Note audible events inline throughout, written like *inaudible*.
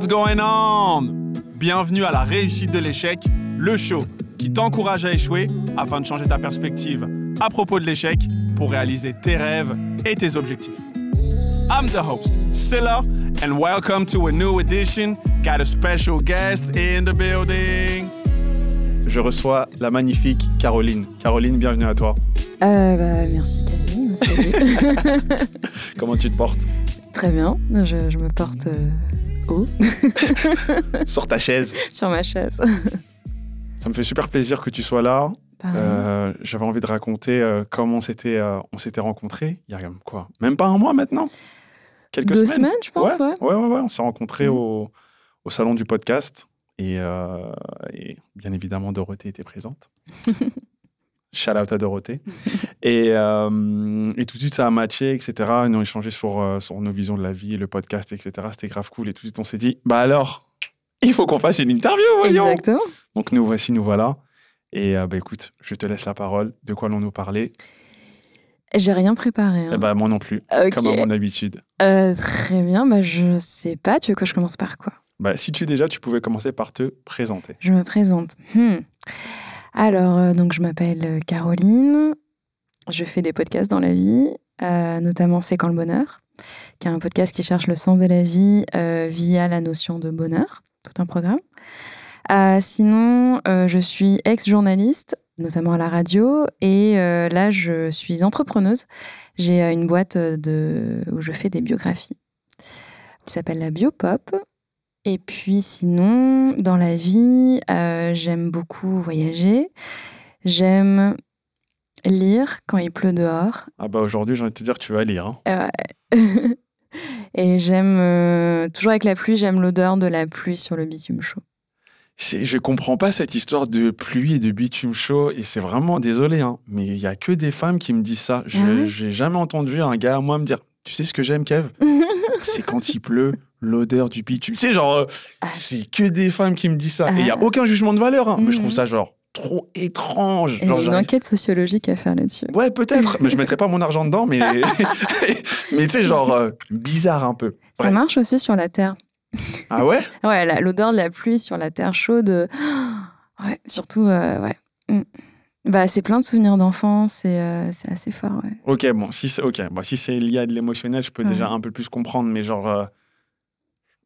What's going on? Bienvenue à la réussite de l'échec, le show qui t'encourage à échouer afin de changer ta perspective à propos de l'échec pour réaliser tes rêves et tes objectifs. I'm the host, Silla, and welcome to a new edition. Got a special guest in the building. Je reçois la magnifique Caroline. Caroline, bienvenue à toi. Euh, bah, merci. Salut. *laughs* Comment tu te portes? Très bien. Je, je me porte euh, *laughs* Sur ta chaise. sur ma chaise. Ça me fait super plaisir que tu sois là. Pareil. Euh, J'avais envie de raconter euh, comment on s'était euh, on s'était rencontrés. Il y a quoi? Même pas un mois maintenant? Quelques Deux semaines? semaines, je pense, ouais. ouais, ouais, ouais. On s'est rencontrés Mhm. au, au salon du podcast. Et, euh, et bien évidemment, Dorothée était présente. *laughs* Shout out à Dorothée. *laughs* et, euh, et tout de suite, ça a matché, etc. Ils ont échangé sur, euh, sur nos visions de la vie, le podcast, etc. C'était grave cool. Et tout de suite, on s'est dit, bah alors, il faut qu'on fasse une interview, voyons. Exactement. Donc nous voici, nous voilà. Et euh, bah, écoute, je te laisse la parole. De quoi allons-nous parler? J'ai rien préparé. hein. Eh bah, Moi non plus, comme à mon habitude. Euh, très bien. Bah, je sais pas. Tu veux que je commence par quoi? Bah, si tu déjà, tu pouvais commencer par te présenter. Je me présente. Hmm. Alors, euh, donc, je m'appelle euh, Caroline. Je fais des podcasts dans la vie, euh, notamment C'est quand le bonheur, qui est un podcast qui cherche le sens de la vie via la notion de bonheur, tout un programme. Sinon, je suis ex-journaliste, notamment à la radio, et là, je suis entrepreneuse. J'ai une boîte de... où je fais des biographies qui s'appelle la Biopop. Et puis sinon, dans la vie, euh, j'aime beaucoup voyager. J'aime lire quand il pleut dehors. Ah bah aujourd'hui, j'ai envie de te dire que tu vas lire. hein. Euh. *laughs* Et j'aime, euh, toujours avec la pluie, j'aime l'odeur de la pluie sur le bitume chaud. Je comprends pas cette histoire de pluie et de bitume chaud. Et c'est vraiment désolé, hein, mais il y a que des femmes qui me disent ça. Je Ah ouais? J'ai jamais entendu un gars à moi me dire Tu sais ce que j'aime, Kev? *laughs* C'est quand il pleut, l'odeur du bitume. Tu sais, genre, euh, Ah. c'est que des femmes qui me disent ça. Et il y a Ah. aucun jugement de valeur. hein, Mais je trouve Mhm. ça, genre, trop étrange. Et Genre, une j'arrive- enquête sociologique à faire là-dessus. Ouais, peut-être, *laughs* mais je mettrais pas mon argent dedans, mais, *laughs* mais tu sais, genre, euh, bizarre un peu. Ça marche aussi sur la terre. Ah ouais? Ouais, l'odeur de la pluie sur la terre chaude. euh, *gasps* Ouais, surtout, euh, ouais. Mm. Bah, c'est plein de souvenirs d'enfance et euh, c'est assez fort, ouais. Ok, bon, si c'est bon, si c'est lié à de l'émotionnel, je peux Ouais. déjà un peu plus comprendre, mais genre, euh,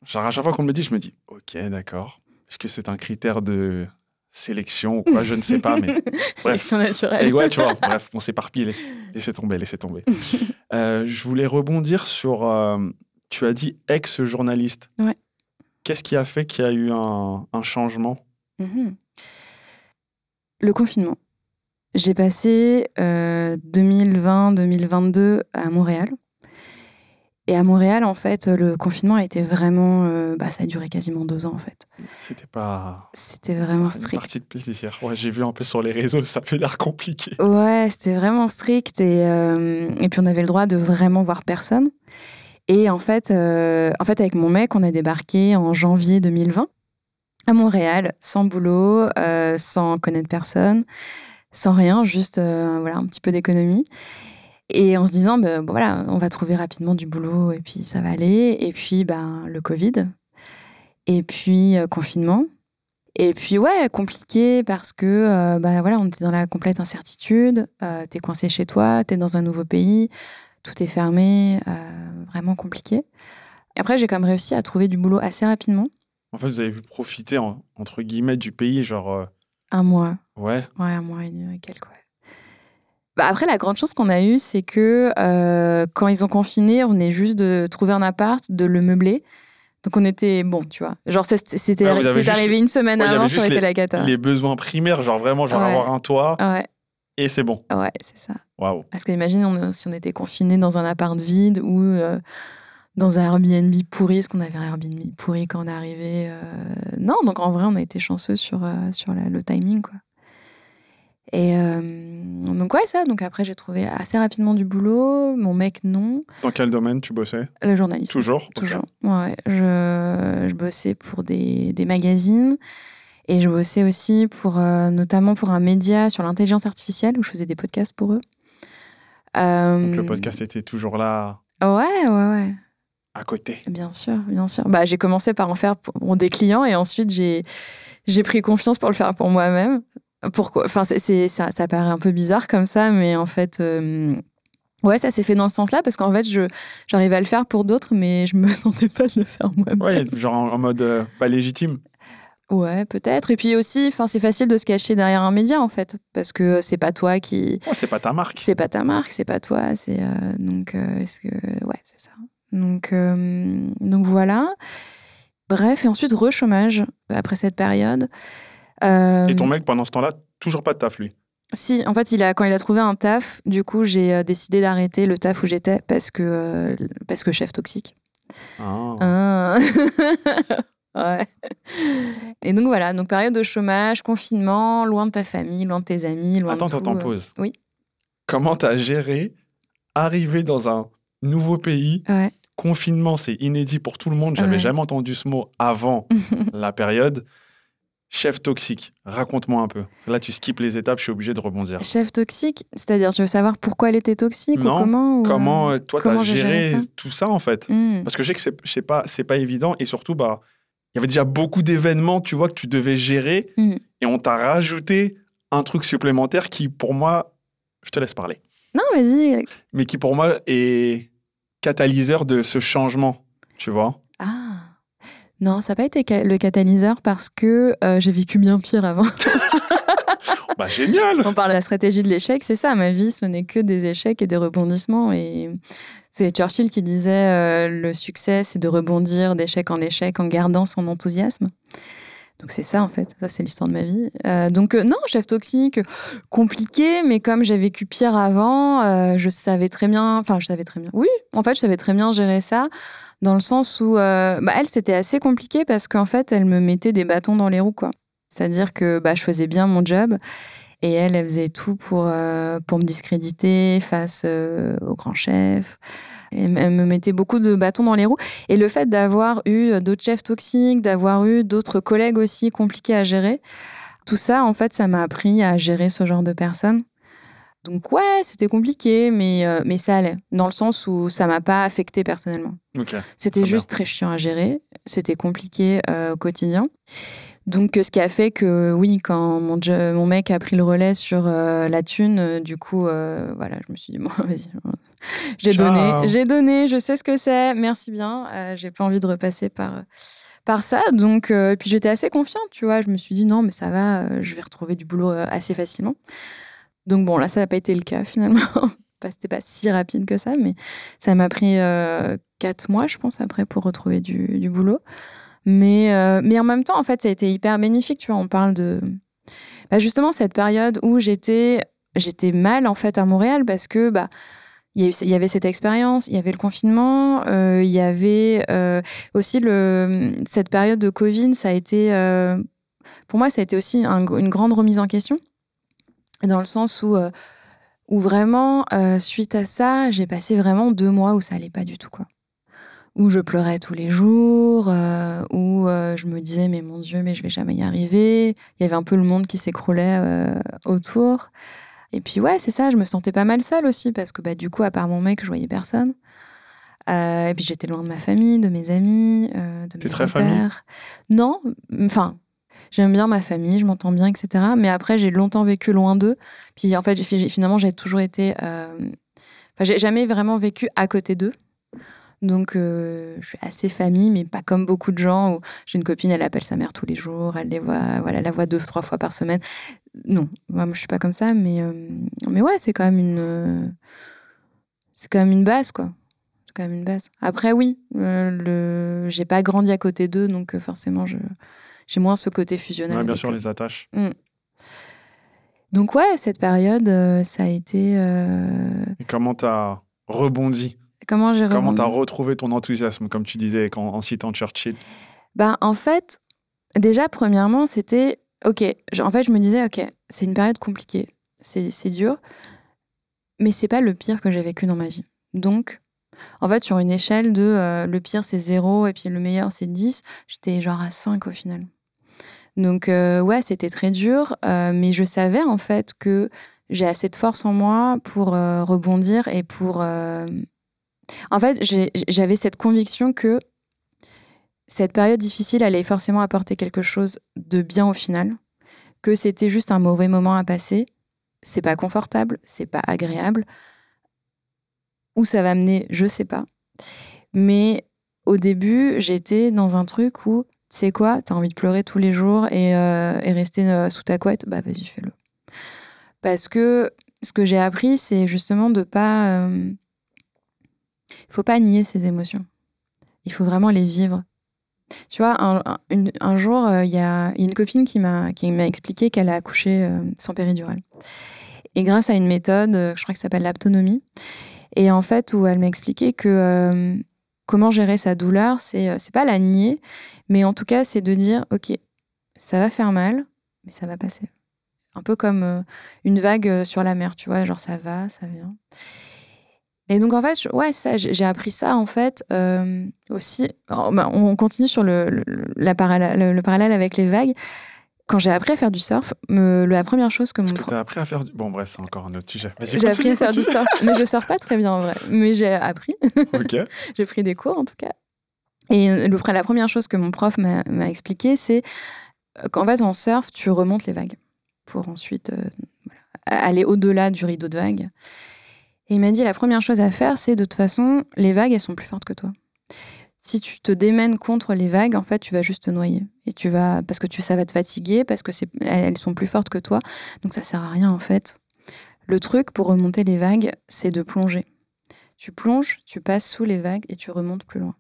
genre à chaque fois qu'on me le dit, je me dis, ok, d'accord. Est-ce que c'est un critère de sélection ou quoi Je ne sais pas, mais *laughs* Sélection naturelle. Et ouais, tu vois, *laughs* bref, on s'éparpille. laisse- Laissez tomber, laissez tomber. *laughs* Euh, je voulais rebondir sur. tu as dit ex-journaliste. Ouais. Qu'est-ce qui a fait qu'il y a eu un, un changement? Mhm. Le confinement. J'ai passé euh, 2020-2022 à Montréal. Et à Montréal, en fait, le confinement a été vraiment... euh, bah, ça a duré quasiment deux ans, en fait. C'était pas C'était vraiment une strict. partie de plaisir. Ouais, j'ai vu un peu sur les réseaux, ça fait l'air compliqué. Ouais, c'était vraiment strict. Et, euh, et puis, on avait le droit de vraiment voir personne. Et en fait, euh, en fait, avec mon mec, on a débarqué en janvier 2020 à Montréal, sans boulot, euh, sans connaître personne, sans rien, juste euh, voilà, un petit peu d'économie. Et en se disant, bon, voilà, on va trouver rapidement du boulot et puis ça va aller. Et puis, ben, le Covid. Et puis, euh, confinement. Et puis, ouais, compliqué parce que, euh, bah, voilà, on était dans la complète incertitude. T'es coincé chez toi, t'es dans un nouveau pays, tout est fermé, vraiment compliqué. Et après, j'ai quand même réussi à trouver du boulot assez rapidement. En fait, vous avez pu profiter, en- entre guillemets, du pays, genre. Un mois. ouais. Ouais, un mois et demi et quelques, ouais. Bah après, la grande chance qu'on a eue, c'est que euh, quand ils ont confiné, on est juste de trouver un appart, de le meubler. Donc on était bon, tu vois. Genre, c'était Ah, juste- arrivé une semaine Ouais, avant, ça aurait été la cata. Les besoins primaires, genre vraiment, genre Ouais. avoir un toit, Ouais, et c'est bon. ouais, c'est ça. Waouh. Parce que imagine on- si on était confiné dans un appart vide ou euh, dans un Airbnb pourri, est-ce qu'on avait un Airbnb pourri quand on est arrivé euh, Non, donc en vrai, on a été chanceux sur, euh, sur la- le timing, quoi. Et euh, donc ouais, ça. Donc après, j'ai trouvé assez rapidement du boulot. Mon mec, non. Dans quel domaine tu bossais? Le journaliste. Toujours. Toujours. Ouais, je, je bossais pour des, des magazines et je bossais aussi pour, euh, notamment pour un média sur l'intelligence artificielle où je faisais des podcasts pour eux. Donc le podcast était toujours là. Ouais, ouais, ouais. À côté Bien sûr, bien sûr. Bah, j'ai commencé par en faire pour des clients et ensuite j'ai j'ai pris confiance pour le faire pour moi-même. Pourquoi? Enfin, c'est, ça, ça paraît un peu bizarre comme ça, mais en fait, euh, ouais, ça s'est fait dans le sens-là parce qu'en fait, je, j'arrivais à le faire pour d'autres, mais je me *laughs* sentais pas de le faire moi-même. Ouais, genre en, mode euh, pas légitime. Ouais, peut-être. Et puis aussi, enfin, c'est facile de se cacher derrière un média en fait, parce que c'est pas toi qui. Oh, c'est pas ta marque. C'est pas ta marque, c'est pas toi. C'est euh, donc, est-ce que ouais, c'est ça. Donc, donc voilà. Bref, et ensuite re-chômage après cette période. Et ton mec, pendant ce temps-là, toujours pas de taf, lui? Si, en fait, il a, quand il a trouvé un taf, du coup, j'ai décidé d'arrêter le taf où j'étais parce que, parce que chef toxique. Ah. Ah. *laughs* ouais. Et donc voilà, donc période de chômage, confinement, loin de ta famille, loin de tes amis, loin attends, de. Attends, pause. Oui. Comment t'as géré arriver dans un nouveau pays Ouais. Confinement, c'est inédit pour tout le monde. J'avais Ouais. jamais entendu ce mot avant *laughs* la période. Chef toxique, raconte-moi un peu. Là, tu skippes les étapes, je suis obligé de rebondir. Chef toxique, c'est-à-dire, tu veux savoir pourquoi elle était toxique Non, ou comment ou, Comment, euh, euh, toi, tu as géré, géré ça tout ça, en fait hmm. Parce que je sais que c'est- c'est pas, c'est pas évident. Et surtout, bah, il y avait déjà beaucoup d'événements, tu vois, que tu devais gérer. Hmm. Et on t'a rajouté un truc supplémentaire qui, pour moi, je te laisse parler, Non, vas-y. mais qui, pour moi, est catalyseur de ce changement, tu vois? Ah. Non, ça n'a pas été le catalyseur parce que euh, j'ai vécu bien pire avant. *laughs* Bah, génial On parle de la stratégie de l'échec, c'est ça, ma vie, ce n'est que des échecs et des rebondissements. Et c'est Churchill qui disait euh, le succès, c'est de rebondir d'échec en échec en gardant son enthousiasme. Donc c'est ça en fait, ça c'est l'histoire de ma vie. Euh, donc euh, non, chef toxique, compliqué, mais comme j'ai vécu pire avant, euh, je savais très bien, enfin je savais très bien, oui, en fait je savais très bien gérer ça, dans le sens où, bah, elle c'était assez compliqué parce qu'en fait elle me mettait des bâtons dans les roues quoi. C'est-à-dire que bah, je faisais bien mon job et elle, elle faisait tout pour, pour me discréditer face au grand chef. Elle me mettait beaucoup de bâtons dans les roues. Et le fait d'avoir eu d'autres chefs toxiques, d'avoir eu d'autres collègues aussi compliqués à gérer, tout ça, en fait, ça m'a appris à gérer ce genre de personnes. Donc ouais, c'était compliqué, mais, euh, mais ça allait, dans le sens où ça m'a pas affecté personnellement. Ok. C'était juste très chiant à gérer. C'était compliqué euh, au quotidien. Donc, euh, ce qui a fait que, oui, quand mon, mec a pris le relais sur euh, la thune, du coup, voilà, je me suis dit, bon, *laughs* vas-y. J'ai donné, j'ai donné, je sais ce que c'est, merci bien. Euh, j'ai pas envie de repasser par, par ça. Donc, euh, et puis j'étais assez confiante, tu vois. Je me suis dit, non, mais ça va, euh, je vais retrouver du boulot assez facilement. Donc, bon, là, ça n'a pas été le cas finalement. *laughs* C'était pas si rapide que ça, mais ça m'a pris quatre mois, je pense, après pour retrouver du, du boulot. Mais, mais en même temps, en fait, ça a été hyper bénéfique. Tu vois, on parle de bah, justement cette période où j'étais j'étais mal en fait à Montréal parce que bah il y, avait cette expérience, il y avait le confinement, euh, il y avait euh, aussi cette période de Covid, ça a été, euh, pour moi, ça a été aussi un- une grande remise en question, dans le sens où, où vraiment, suite à ça, j'ai passé vraiment deux mois où ça allait pas du tout. Où je pleurais tous les jours, où je me disais, mais mon Dieu, mais je vais jamais y arriver. Il y avait un peu le monde qui s'écroulait autour. Et puis ouais, c'est ça, je me sentais pas mal seule aussi, parce que bah, du coup, à part mon mec, je voyais personne. Euh, et puis j'étais loin de ma famille, de mes amis, euh, de mes très famille? Non, enfin, j'aime bien ma famille, je m'entends bien, etc. Mais après, j'ai longtemps vécu loin d'eux. Puis en fait, finalement, j'ai toujours été... euh, Enfin, j'ai jamais vraiment vécu à côté d'eux. Donc, euh, je suis assez famille, mais pas comme beaucoup de gens où j'ai une copine, elle appelle sa mère tous les jours, elle les voit, voilà, la voit deux, trois fois par semaine. Non, moi, je suis pas comme ça, mais, euh, mais ouais, c'est quand même une, euh, c'est quand même une base, quoi. C'est quand même une base. Après, oui, le, j'ai pas grandi à côté d'eux, donc forcément, je, j'ai moins ce côté fusionnel. Ouais, bien sûr, eux. les attaches. Donc ouais, cette période, ça a été. Et comment t'as rebondi? Comment j'ai Comment t'as retrouvé ton enthousiasme, comme tu disais en citant Churchill? Ben, en fait, déjà, premièrement, c'était OK. En fait, je me disais OK, c'est une période compliquée, c'est dur, mais c'est pas le pire que j'ai vécu dans ma vie. Donc, en fait, sur une échelle de euh, le pire, c'est 0 et puis le meilleur, c'est 10, j'étais genre à 5 au final. Donc, euh, ouais, c'était très dur, euh, mais je savais en fait que j'ai assez de force en moi pour rebondir et pour, En fait, j'avais cette conviction que cette période difficile allait forcément apporter quelque chose de bien au final, que c'était juste un mauvais moment à passer. C'est pas confortable, c'est pas agréable. Où ça va mener, je sais pas. Mais au début, j'étais dans un truc où, tu sais quoi, t'as envie de pleurer tous les jours et, euh, rester euh, sous ta couette, bah vas-y, fais-le. Parce que ce que j'ai appris, c'est justement de pas. euh, Il faut pas nier ses émotions. Il faut vraiment les vivre. Tu vois, un, jour, euh, il y, a une copine qui m'a expliqué qu'elle a accouché euh, sans péridurale. Et grâce à une méthode, euh, je crois que ça s'appelle l'aptonomie, et en fait, où elle m'a expliqué que euh, comment gérer sa douleur, c'est c'est pas la nier, mais en tout cas, c'est de dire, ok, ça va faire mal, mais ça va passer. Un peu comme une vague sur la mer, tu vois, genre ça va, ça vient. Et donc en fait, je- ouais, ça, j'ai appris ça en fait euh, aussi. oh, bah, on continue sur le, le, la parallèle, le- le parallèle avec les vagues. Quand j'ai appris à faire du surf, me- la première chose que mon Est-ce que pro- tu as appris à faire du... Bon, bref, c'est encore un autre sujet. J'ai appris à faire du surf, mais je surfe pas très bien en vrai. Mais j'ai appris, *laughs* j'ai pris des cours en tout cas. Et le, la première chose que mon prof m'a m'a expliqué, c'est euh, qu'en fait en surf, tu remontes les vagues pour ensuite euh, voilà, aller au-delà du rideau de vagues. Et il m'a dit la première chose à faire, c'est de toute façon, les vagues, elles sont plus fortes que toi. Si tu te démènes contre les vagues, en fait, tu vas juste te noyer. Et tu vas, parce que tu, ça va te fatiguer, parce que elles sont plus fortes que toi. Donc ça sert à rien, en fait. Le truc pour remonter les vagues, c'est de plonger. Tu plonges, tu passes sous les vagues et tu remontes plus loin.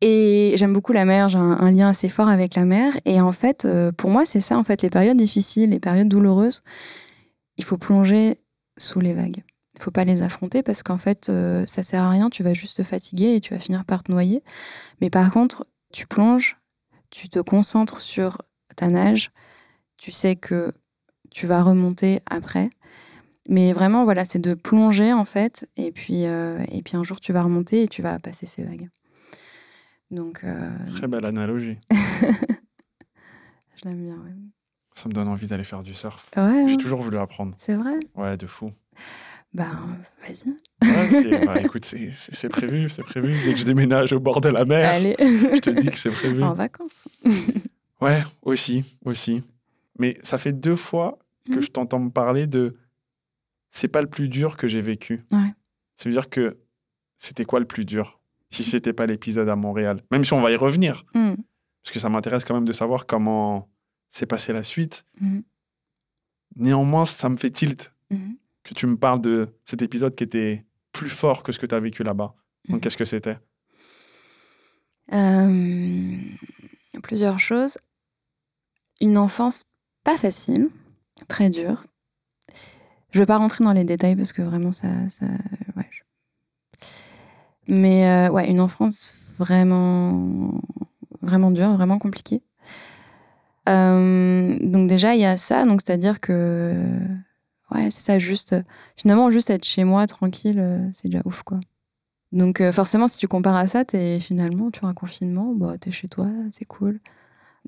Et j'aime beaucoup la mer, j'ai un, un lien assez fort avec la mer. Et en fait, euh, pour moi, c'est ça, en fait, les périodes difficiles, les périodes douloureuses, il faut plonger sous les vagues. Il faut pas les affronter parce qu'en fait, euh, ça sert à rien, tu vas juste te fatiguer et tu vas finir par te noyer. Mais par contre, tu plonges, tu te concentres sur ta nage, tu sais que tu vas remonter après. Mais vraiment, voilà, c'est de plonger en fait, et puis, euh, et puis un jour tu vas remonter et tu vas passer ces vagues. Donc, euh, Très belle analogie. *laughs* je l'aime bien. Ouais, Ça me donne envie d'aller faire du surf. ouais, J'ai ouais, toujours voulu apprendre. c'est vrai. Ouais, de fou. Bah, vas-y. Ouais, bah, écoute, c'est prévu, c'est prévu. Dès que je déménage au bord de la mer, Allez, je te dis que c'est prévu. en vacances. Ouais, aussi, aussi. Mais ça fait deux fois que Mhm. je t'entends me parler de c'est pas le plus dur que j'ai vécu. Ouais. Ça veut dire que c'était quoi le plus dur si c'était pas l'épisode à Montréal? Même si on va y revenir, Mm, parce que ça m'intéresse quand même de savoir comment s'est passée la suite. mhm, Néanmoins, ça me fait tilt mhm. que tu me parles de cet épisode qui était plus fort que ce que tu as vécu là-bas. Donc, Mhm. qu'est-ce que c'était? Euh, plusieurs choses. Une enfance pas facile, très dure. Je vais pas rentrer dans les détails parce que vraiment ça, ça ouais. je- Mais euh, ouais, une enfance vraiment, vraiment dure, vraiment compliquée. Euh, donc déjà il y a ça, donc c'est à dire que ouais c'est ça juste finalement juste être chez moi tranquille, euh, c'est déjà ouf quoi. Donc euh, forcément, si tu compares à ça, t'es finalement, tu as un confinement, bah, t'es chez toi, c'est cool,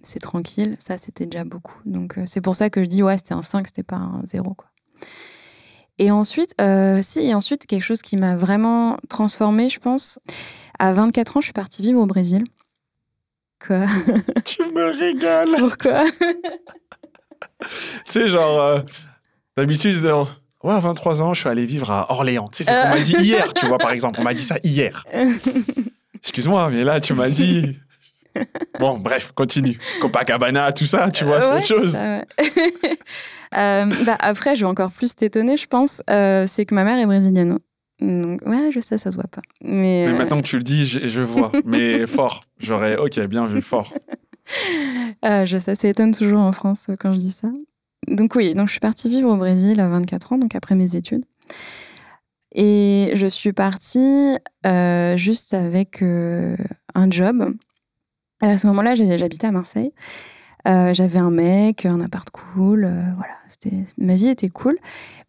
c'est tranquille. Ça, c'était déjà beaucoup. Donc c'est pour ça que je dis, ouais, c'était un 5, c'était pas un 0. Quoi. Et ensuite, si, et ensuite, quelque chose qui m'a vraiment transformée, je pense, à 24 ans, je suis partie vivre au Brésil. *laughs* Tu me régales Pourquoi? Tu sais, genre, euh, d'habitude, je dis, oh, ouais, à 23 ans, je suis allé vivre à Orléans. Tu sais, c'est ce qu'on m'a dit hier, tu vois, par exemple. On m'a dit ça hier. *laughs* Excuse-moi, mais là, tu m'as dit. Bon, bref, continue. Copacabana, tout ça, tu vois, c'est Ouais, autre chose. ça, ouais. *laughs* Euh, bah, après, je vais encore plus t'étonner, je pense. euh, c'est que ma mère est brésilienne. Donc, ouais, je sais, ça se voit pas. Mais, Mais euh, maintenant que tu le dis, je, je vois. *laughs* Mais fort. J'aurais, ok, bien vu, fort. euh, *laughs* je sais, ça étonne toujours en France euh, quand je dis ça. Donc, oui, donc je suis partie vivre au Brésil à 24 ans, donc après mes études. Et je suis partie euh, juste avec euh, un job. À ce moment-là, j'habitais à Marseille. J'avais un mec, un appart cool. voilà, ma vie était cool.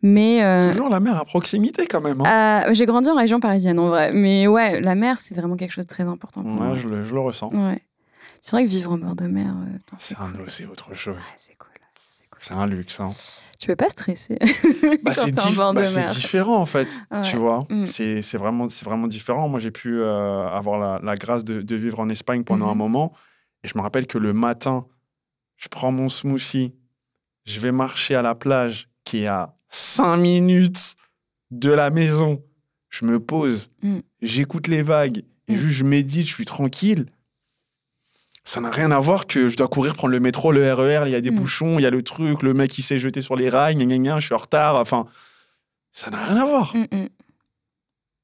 Mais euh, Toujours la mer à proximité, quand même. hein. Euh, j'ai grandi en région parisienne en vrai, mais ouais, la mer c'est vraiment quelque chose de très important pour moi. Je le, je le ressens. Ouais. C'est vrai que vivre en bord de mer, euh, C'est cool. c'est autre chose. Ouais, c'est cool, c'est C'est un luxe. Hein. Tu peux pas stresser. *laughs* Bah, quand c'est t'es en dif- bord de bah, différent en fait, tu vois. Mm. C'est vraiment, c'est vraiment différent. Moi, j'ai pu euh, avoir la, la grâce de, de vivre en Espagne pendant un Mhm. moment. Et je me rappelle que le matin, je prends mon smoothie, je vais marcher à la plage qui est à 5 minutes de la maison. Je me pose, Mm. j'écoute les vagues. Et Mm. vu que je médite, je suis tranquille. Ça n'a rien à voir que je dois courir prendre le métro, le RER, il y a des Mm. bouchons, il y a le truc, le mec qui s'est jeté sur les rails, gna, gna, gna, je suis en retard. Enfin, ça n'a rien à voir. Mm, mm.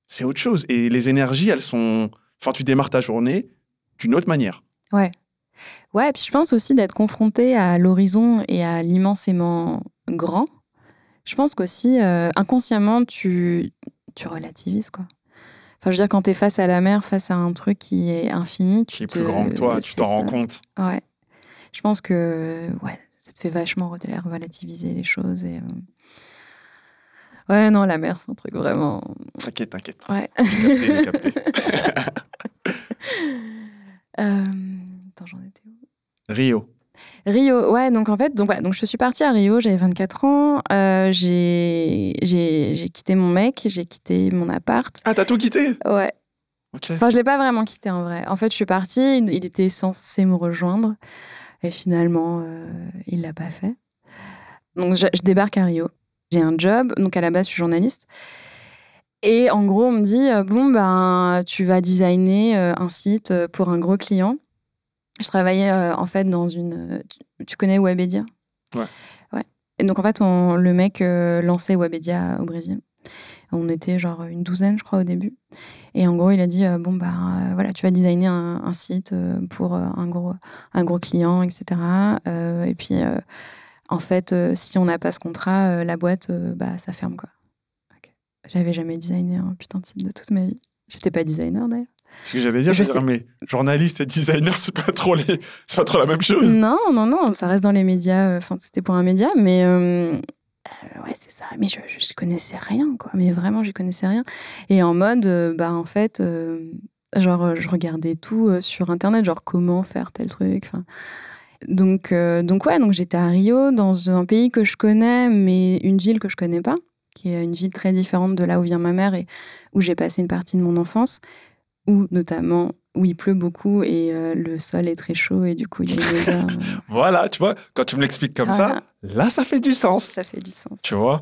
C'est autre chose. Et les énergies, elles sont. Enfin, tu démarres ta journée d'une autre manière. Ouais. Ouais, et puis je pense aussi d'être confronté à l'horizon et à l'immensément grand. Je pense qu'aussi, euh, inconsciemment, tu, tu relativises, quoi. Enfin, je veux dire, quand tu es face à la mer, face à un truc qui est infini, tu Qui est te- plus grand que toi, tu t'en rends compte. Ouais. Je pense que ouais, ça te fait vachement rel- relativiser les choses. Et, euh, Ouais, non, la mer, c'est un truc vraiment. T'inquiète, t'inquiète. Ouais. J'ai capté, j'ai capté. *laughs* Euh, Attends, j'en étais où? Rio. Rio, ouais, donc en fait, donc, voilà, donc je suis partie à Rio, j'avais 24 ans, euh, j'ai quitté mon mec, j'ai quitté mon appart. Ah, t'as tout quitté? Ouais. Enfin, je l'ai pas vraiment quitté en vrai. En fait, je suis partie, il était censé me rejoindre, et finalement, euh, il l'a pas fait. Donc, je, je débarque à Rio. J'ai un job, donc à la base, je suis journaliste. Et en gros, on me dit euh, bon ben, tu vas designer euh, un site pour un gros client. Je travaillais euh, en fait dans une. Tu, tu connais Webedia? Ouais. Ouais. Et donc en fait, on- le mec euh, lançait Webedia au Brésil. On était genre une douzaine, je crois, au début. Et en gros, il a dit euh, bon bah euh, voilà, tu vas designer un, un site euh, pour euh, un gros un gros client, etc. Euh, et puis euh, en fait, euh, si on n'a pas ce contrat, euh, la boîte, euh, bah ça ferme quoi. Ok. J'avais jamais designé un putain de site de toute ma vie. J'étais pas designer d'ailleurs. Ce que j'allais dire, Je c'est sais. mais journaliste et designer, *laughs* c'est pas trop les, c'est pas trop la même chose. Non, non, non, ça reste dans les médias. euh, Enfin, c'était pour un média, mais euh, euh, ouais, c'est ça. Mais je, je, je connaissais rien, quoi. Mais vraiment, j'y connaissais rien. Et en mode, euh, bah, en fait, euh, genre, je regardais tout sur Internet, genre comment faire tel truc. Enfin, donc, donc ouais, donc j'étais à Rio, dans un pays que je connais, mais une ville que je connais pas, qui est une ville très différente de là où vient ma mère et où j'ai passé une partie de mon enfance, où notamment où il pleut beaucoup et euh, le sol est très chaud et du coup il y a une odeur. *laughs* euh, Voilà, tu vois, quand tu me l'expliques comme ça, là, ça fait du sens. ça fait du sens. Tu vois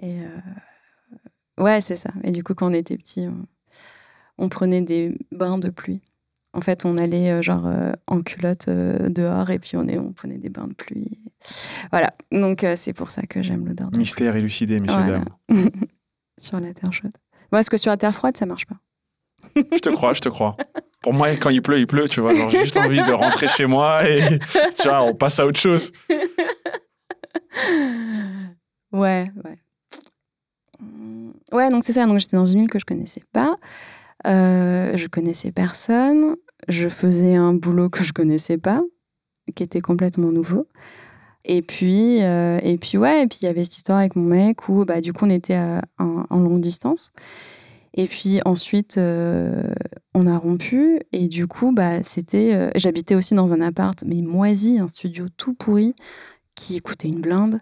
Et euh, ouais, c'est ça. Et du coup, quand on était petit, on, on prenait des bains de pluie. En fait, on allait euh, genre en culotte dehors et puis on, est, on prenait des bains de pluie. Voilà. Donc c'est pour ça que j'aime l'odeur de Mystère élucidé, messieurs, Voilà. dames. *laughs* sur la terre chaude. Moi, est-ce que sur la terre froide, ça marche pas? Je te crois, je te crois. Pour moi, quand il pleut, il pleut, tu vois. J'ai juste envie de rentrer chez moi et *laughs* tu vois, on passe à autre chose. Ouais, ouais. Ouais, donc c'est ça. Donc j'étais dans une ville que je connaissais pas. Euh, je connaissais personne. Je faisais un boulot que je connaissais pas, qui était complètement nouveau. Et puis, euh, et puis ouais, et puis il y avait cette histoire avec mon mec où bah, du coup on était en longue distance. Et puis ensuite, euh, on a rompu. Et du coup, bah, c'était. euh, J'habitais aussi dans un appart, mais moisi, un studio tout pourri, qui coûtait une blinde.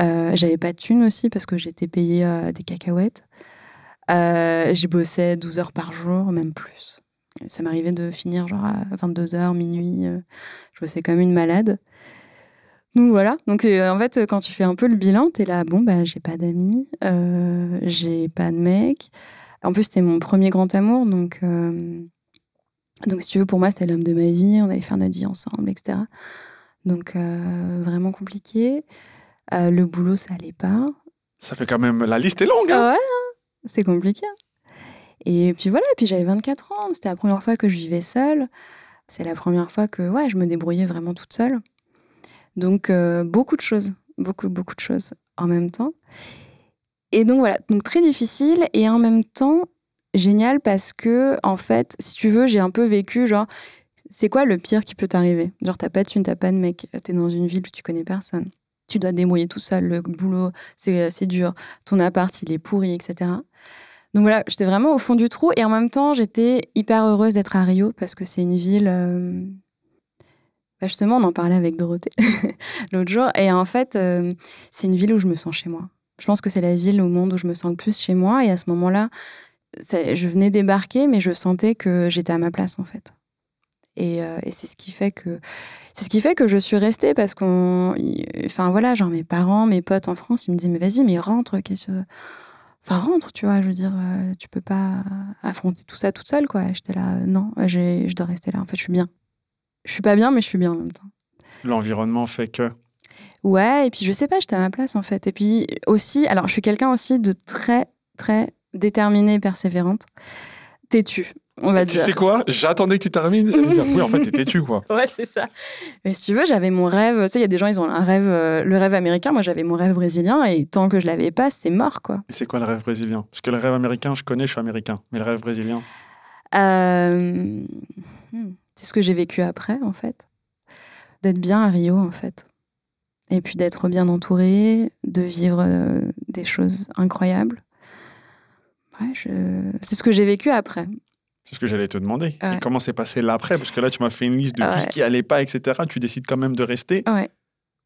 Euh, J'avais pas de thunes aussi parce que j'étais payée des cacahuètes. J'y bossais 12 heures par jour, même plus. Ça m'arrivait de finir genre à 22 heures, minuit. je bossais comme une malade. Donc voilà. Donc en fait, quand tu fais un peu le bilan, t'es là, bon, bah, j'ai pas d'amis, j'ai pas de mec. En plus, c'était mon premier grand amour, donc, euh, donc si tu veux, pour moi, c'était l'homme de ma vie. On allait faire notre vie ensemble, etc. Donc euh, vraiment compliqué. Euh, le boulot, ça allait pas. Ça fait quand même. La liste est longue. hein. Ah ouais, hein, c'est compliqué. Et puis voilà, puis j'avais 24 ans, c'était la première fois que je vivais seule. C'est la première fois que ouais, je me débrouillais vraiment toute seule. Donc beaucoup de choses, beaucoup beaucoup de choses en même temps. Et donc voilà, donc très difficile et en même temps génial parce que en fait, si tu veux, j'ai un peu vécu genre c'est quoi le pire qui peut t'arriver? Genre t'as pas de thune, t'as pas de mec, t'es dans une ville où tu connais personne. Tu dois te débrouiller tout seul, le boulot, c'est c'est dur ton appart, il est pourri, etc. Donc voilà, j'étais vraiment au fond du trou et en même temps, j'étais hyper heureuse d'être à Rio parce que c'est une ville. euh, Bah, justement, on en parlait avec Dorothée *laughs* l'autre jour. Et en fait, euh, c'est une ville où je me sens chez moi. Je pense que c'est la ville au monde où je me sens le plus chez moi. Et à ce moment-là, je venais débarquer, mais je sentais que j'étais à ma place, en fait. Et, euh, et c'est ce qui fait que c'est ce qui fait que je suis restée parce qu'on, voilà, genre mes parents, mes potes en France, ils me disent mais vas-y, mais rentre, qu'est-ce, enfin rentre, tu vois, je veux dire, euh, tu peux pas affronter tout ça toute seule, quoi. J'étais là, non, je dois rester là. En fait, je suis bien je suis pas bien, mais je suis bien en même temps. L'environnement fait que. Ouais, et puis je sais pas, j'étais à ma place en fait. Et puis aussi, alors je suis quelqu'un aussi de très, très déterminée et persévérante. Têtu, on va dire. Tu sais quoi? J'attendais que tu termines. dire, oui, en fait, t'es têtu, quoi. *laughs* ouais, c'est ça. Mais si tu veux, j'avais mon rêve. Tu sais, il y a des gens, ils ont un rêve, euh, le rêve américain. Moi, j'avais mon rêve brésilien. Et tant que je l'avais pas, c'est mort, quoi. Et c'est quoi le rêve brésilien? Parce que le rêve américain, je connais, je suis américain. Mais le rêve brésilien? Euh... Hmm. C'est ce que j'ai vécu après, en fait. D'être bien à Rio, en fait. Et puis d'être bien entourée, de vivre euh, des choses incroyables. Ouais, C'est ce que j'ai vécu après. C'est ce que j'allais te demander. Et comment s'est passé l'après? Parce que là, tu m'as fait une liste de tout ce qui allait pas, etc. Tu décides quand même de rester. Ouais.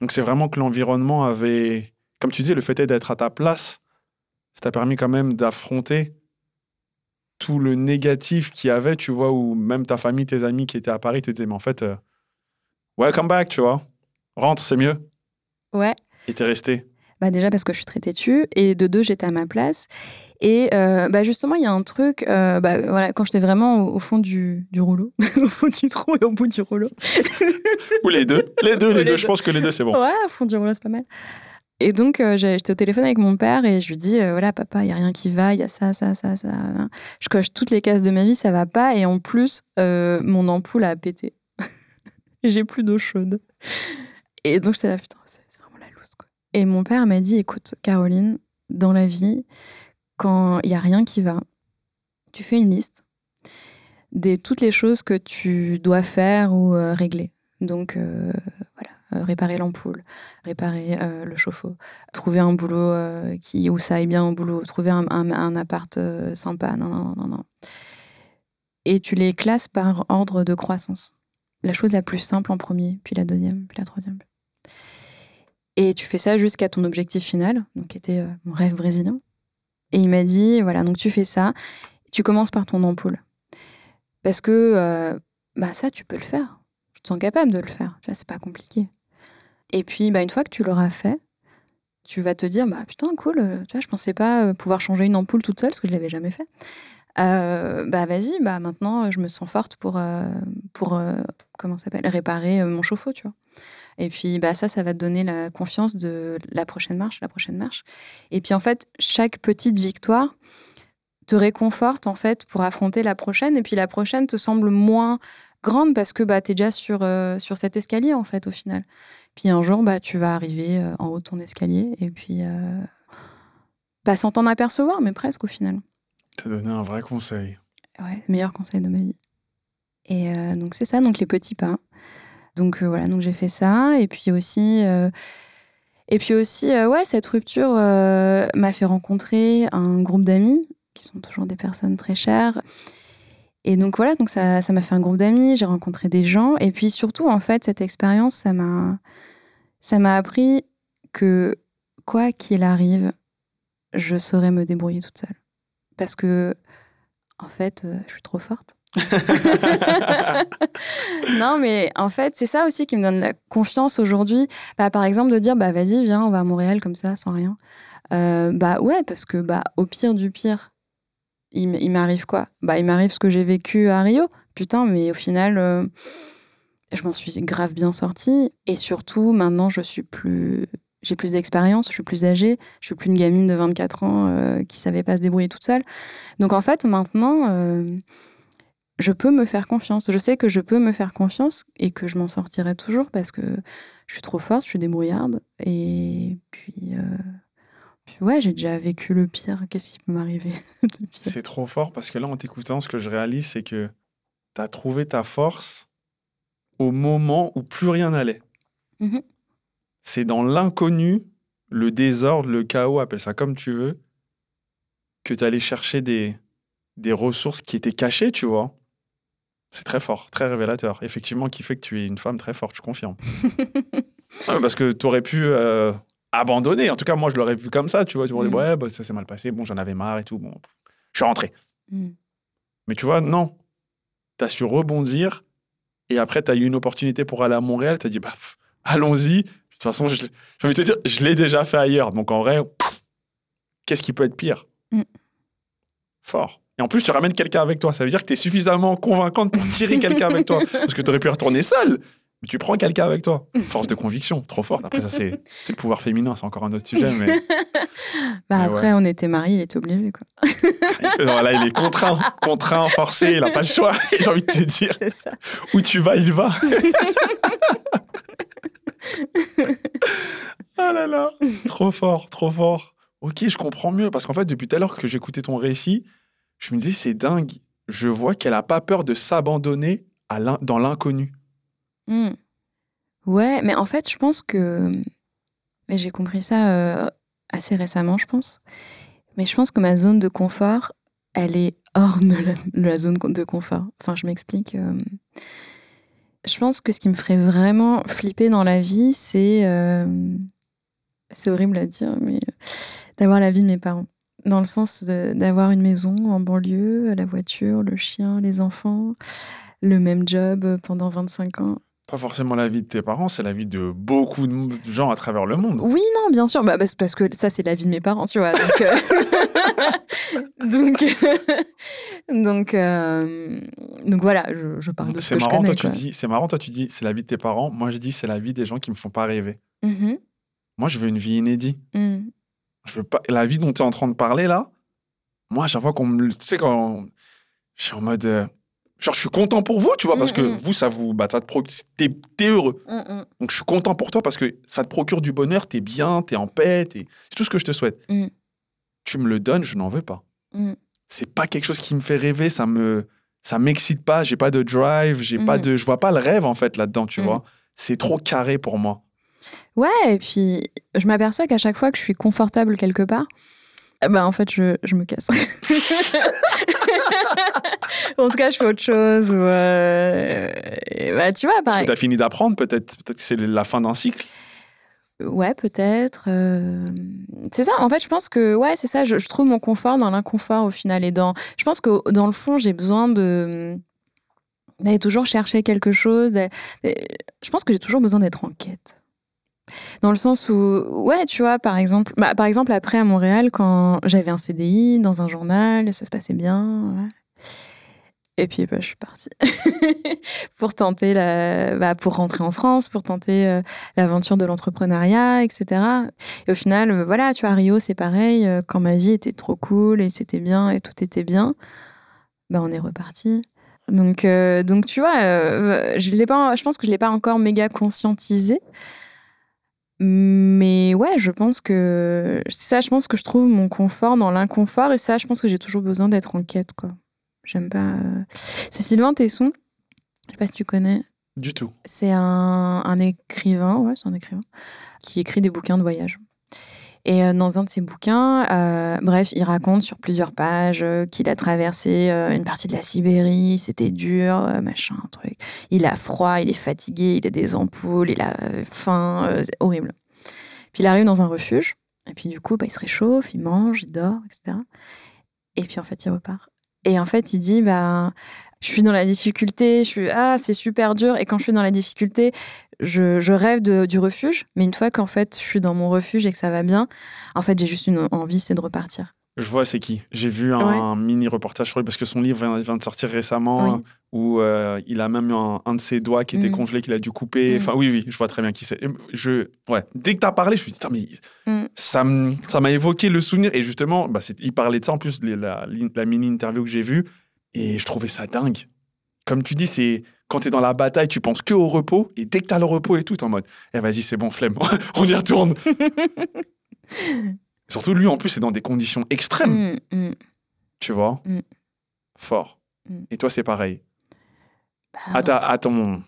Donc c'est vraiment que l'environnement avait, comme tu disais, le fait d'être à ta place, ça t'a permis quand même d'affronter tout le négatif qu'il y avait, tu vois, où même ta famille, tes amis qui étaient à Paris te disaient, mais en fait, euh, welcome back, tu vois. Rentre, c'est mieux. Ouais. Et t'es resté. Bah déjà parce que je suis très têtue et de deux j'étais à ma place et euh, bah justement il y a un truc euh, bah voilà quand j'étais vraiment au, fond du, du rouleau *laughs* au fond du trou et au bout du rouleau ou les deux *laughs* les deux les, deux. je pense que les deux c'est bon ouais au fond du rouleau c'est pas mal et donc, euh, j'étais au téléphone avec mon père et je lui dis, voilà, papa, il n'y a rien qui va, il y a ça, ça, ça, ça. Je coche toutes les cases de ma vie, ça va pas. Et en plus, mon ampoule a pété. *laughs* j'ai plus d'eau chaude. Et donc, j'étais là, putain, c'est vraiment la loose, quoi. Et mon père m'a dit, écoute, Caroline, dans la vie, quand il n'y a rien qui va, tu fais une liste de toutes les choses que tu dois faire ou régler. Donc, voilà euh, réparer l'ampoule, réparer euh, le chauffe-eau, trouver un boulot euh, qui, où ça aille bien au boulot, trouver un, un, appart sympa. Non, non, non, non. Et tu les classes par ordre de croissance. La chose la plus simple en premier, puis la deuxième, puis la troisième. Et tu fais ça jusqu'à ton objectif final, donc qui était mon rêve brésilien. Et il m'a dit, voilà, donc tu fais ça, tu commences par ton ampoule. Parce que bah ça, tu peux le faire. Tu te sens capable de le faire. Tu vois, c'est pas compliqué. Et puis, bah, une fois que tu l'auras fait, tu vas te dire, bah putain, cool, euh, tu vois, je pensais pas euh, pouvoir changer une ampoule toute seule, parce que je l'avais jamais fait. Euh, bah vas-y, bah maintenant, je me sens forte pour, pour comment s'appelle, réparer mon chauffe-eau, tu vois. Et puis, bah ça, ça va te donner la confiance de la prochaine marche, la prochaine marche. Et puis, en fait, chaque petite victoire te réconforte, en fait, pour affronter la prochaine. Et puis, la prochaine te semble moins grande parce que bah, tu es déjà sur, sur cet escalier, en fait, au final. Puis un jour, bah, tu vas arriver euh, en haut de ton escalier et puis euh, pas sans t'en apercevoir, mais presque au final. T'as donné un vrai conseil. Ouais, meilleur conseil de ma vie. Et euh, donc c'est ça, donc les petits pas. Donc voilà, donc j'ai fait ça et puis aussi et puis aussi ouais, cette rupture m'a fait rencontrer un groupe d'amis qui sont toujours des personnes très chères et donc voilà, donc ça, m'a fait un groupe d'amis, j'ai rencontré des gens. Et puis surtout, en fait, cette expérience, ça m'a, ça m'a appris que quoi qu'il arrive, je saurais me débrouiller toute seule. Parce que, en fait, euh, je suis trop forte. *laughs* non, mais en fait, c'est ça aussi qui me donne la confiance aujourd'hui. Bah, par exemple, de dire, bah vas-y, viens, on va à Montréal comme ça, sans rien. Euh, bah ouais, parce que bah au pire du pire, il, m'arrive quoi? Bah, il m'arrive ce que j'ai vécu à Rio. Putain, mais au final, euh, je m'en suis grave bien sortie. Et surtout, maintenant, je suis plus. J'ai plus d'expérience, je suis plus âgée, je suis plus une gamine de 24 ans euh, qui savait pas se débrouiller toute seule. Donc en fait, maintenant, euh, je peux me faire confiance. Je sais que je peux me faire confiance et que je m'en sortirai toujours parce que je suis trop forte, je suis débrouillarde. Et puis, ouais, j'ai déjà vécu le pire. Qu'est-ce qui peut m'arriver *laughs* C'est trop fort parce que là, en t'écoutant, ce que je réalise, c'est que tu as trouvé ta force au moment où plus rien n'allait. Mmh c'est dans l'inconnu, le désordre, le chaos, appelle ça comme tu veux, que tu allais chercher des, des ressources qui étaient cachées, tu vois. C'est très fort, très révélateur. Effectivement, qui fait que tu es une femme très forte, je confirme. *laughs* Ah, parce que tu aurais pu euh, abandonner. En tout cas, moi, je l'aurais vu comme ça, tu vois. Tu m'aurais dit, Mm. ouais, bah, ça s'est mal passé. Bon, j'en avais marre et tout. Bon, je suis rentré. Mm. Mais tu vois, non. Tu as su rebondir. Et après, tu as eu une opportunité pour aller à Montréal. Tu as dit, bah, allons-y. De toute façon, je- j'ai envie de te dire, je l'ai déjà fait ailleurs. Donc, en vrai, qu'est-ce qui peut être pire? Mm. Fort. Et en plus, tu ramènes quelqu'un avec toi. Ça veut dire que tu es suffisamment convaincante pour tirer quelqu'un avec toi. *laughs* Parce que tu aurais pu retourner seul. Mais tu prends quelqu'un avec toi. Force de conviction, trop forte. Après, ça, c'est c'est le pouvoir féminin. C'est encore un autre sujet. Mais *laughs* Bah, Mais après, on était mariés, il était obligé. Quoi. *laughs* Non, là, il est contraint. Contraint, forcé. Il n'a pas le choix. J'ai envie de te dire, ça. où tu vas, il va. ah là là, trop fort, trop fort. Ok, je comprends mieux parce qu'en fait, depuis tout à l'heure que j'écoutais ton récit, je me dis c'est dingue. Je vois qu'elle a pas peur de s'abandonner dans l'inconnu. Mm. Ouais, mais en fait, je pense que. Mais j'ai compris ça euh, assez récemment, je pense. Mais je pense que ma zone de confort, elle est hors de la, zone de confort. Enfin, je m'explique. euh. Je pense que ce qui me ferait vraiment flipper dans la vie, c'est. euh, C'est horrible à dire, mais d'avoir la vie de mes parents. Dans le sens d'avoir une maison en banlieue, la voiture, le chien, les enfants, le même job pendant 25 ans. Pas forcément la vie de tes parents, c'est la vie de beaucoup de gens à travers le monde. Oui, non, bien sûr. Bah, parce, que ça, c'est la vie de mes parents, tu vois. Donc, euh, *laughs* donc, donc, euh, donc voilà, je, je parle de ce que je marrant, connais. toi tu quoi. dis, c'est marrant, toi tu dis, c'est la vie de tes parents. Moi je dis, c'est la vie des gens qui me font pas rêver. Mhm, Moi, je veux une vie inédite. mhm. Je veux pas la vie dont tu es en train de parler là. Moi, à chaque fois qu'on me, le- tu sais quand je suis en mode, euh, genre je suis content pour vous, tu vois, parce Mm, que vous, ça vous, bah, ça te proc- t'es, heureux. Donc je suis content pour toi parce que ça te procure du bonheur, t'es bien, t'es en paix, c'est tout ce que je te souhaite. Mm. Tu me le donnes, je n'en veux pas. Mm. C'est pas quelque chose qui me fait rêver, ça me, ça m'excite pas. J'ai pas de drive, j'ai pas Mm. de, je vois pas le rêve en fait là-dedans, tu vois. C'est trop carré pour moi. Ouais, et puis je m'aperçois qu'à chaque fois que je suis confortable quelque part, ben, en fait, je, je me casse. *laughs* en tout cas, je fais autre chose. Ou euh, et bah, tu vois, Parce pareil. que t'as fini d'apprendre, peut-être, peut-être que c'est la fin d'un cycle. Ouais, peut-être. euh, C'est ça, en fait, je pense que, ouais, c'est ça, je, je trouve mon confort dans l'inconfort au final. Et dans, je pense que dans le fond, j'ai besoin de d'aller toujours chercher quelque chose. Je pense que j'ai toujours besoin d'être en quête. Dans le sens où, ouais, tu vois, par exemple, bah, par exemple après à Montréal, quand j'avais un CDI dans un journal, ça se passait bien. Et puis, bah, je suis partie *laughs* pour tenter la, bah, pour rentrer en France, pour tenter euh, l'aventure de l'entrepreneuriat, etc. Et au final, euh, voilà, tu vois, à Rio, c'est pareil. euh, Quand ma vie était trop cool et c'était bien et tout était bien, bah, on est reparti. Donc, donc tu vois, je, pas, je pense que je ne l'ai pas encore méga conscientisé. Mais ouais, je pense que c'est ça, je pense que je trouve mon confort dans l'inconfort et ça, je pense que j'ai toujours besoin d'être en quête, quoi. J'aime pas. euh, C'est Sylvain Tesson, je sais pas si tu connais. Du tout. C'est un, un écrivain, ouais, c'est un écrivain, qui écrit des bouquins de voyage. Et euh, dans un de ses bouquins, euh, bref, il raconte sur plusieurs pages euh, qu'il a traversé une partie de la Sibérie, c'était dur, machin, truc. Il a froid, il est fatigué, il a des ampoules, il a faim, c'est horrible. Puis il arrive dans un refuge, et puis du coup, bah, il se réchauffe, il mange, il dort, etc. Et puis en fait, il repart. Et en fait, il dit, bah, je suis dans la difficulté, je suis ah c'est super dur et quand je suis dans la difficulté, je, je rêve de- du refuge, mais une fois qu'en fait je suis dans mon refuge et que ça va bien, en fait j'ai juste une envie, c'est de repartir. Je vois c'est qui? J'ai vu un mini reportage sur lui parce que son livre vient, de sortir récemment Oui. où euh, il a même eu un, un de ses doigts qui était Mm. congelé qu'il a dû couper. Mm. Enfin oui oui, je vois très bien qui c'est. Je ouais, dès que tu as parlé, je me suis dit mais Mm. ça m'a évoqué le souvenir et justement bah, il parlait de ça en plus la mini interview que j'ai vue et je trouvais ça dingue. Comme tu dis, c'est quand tu es dans la bataille, tu penses que au repos et dès que tu as le repos et tout, t'es en mode eh vas-y, c'est bon, flemme, *laughs* on y retourne. *laughs* Surtout lui en plus, c'est dans des conditions extrêmes. Mm, mm. Tu vois? Mm. Fort. Et toi, c'est pareil? Bah, À, ta, à ton.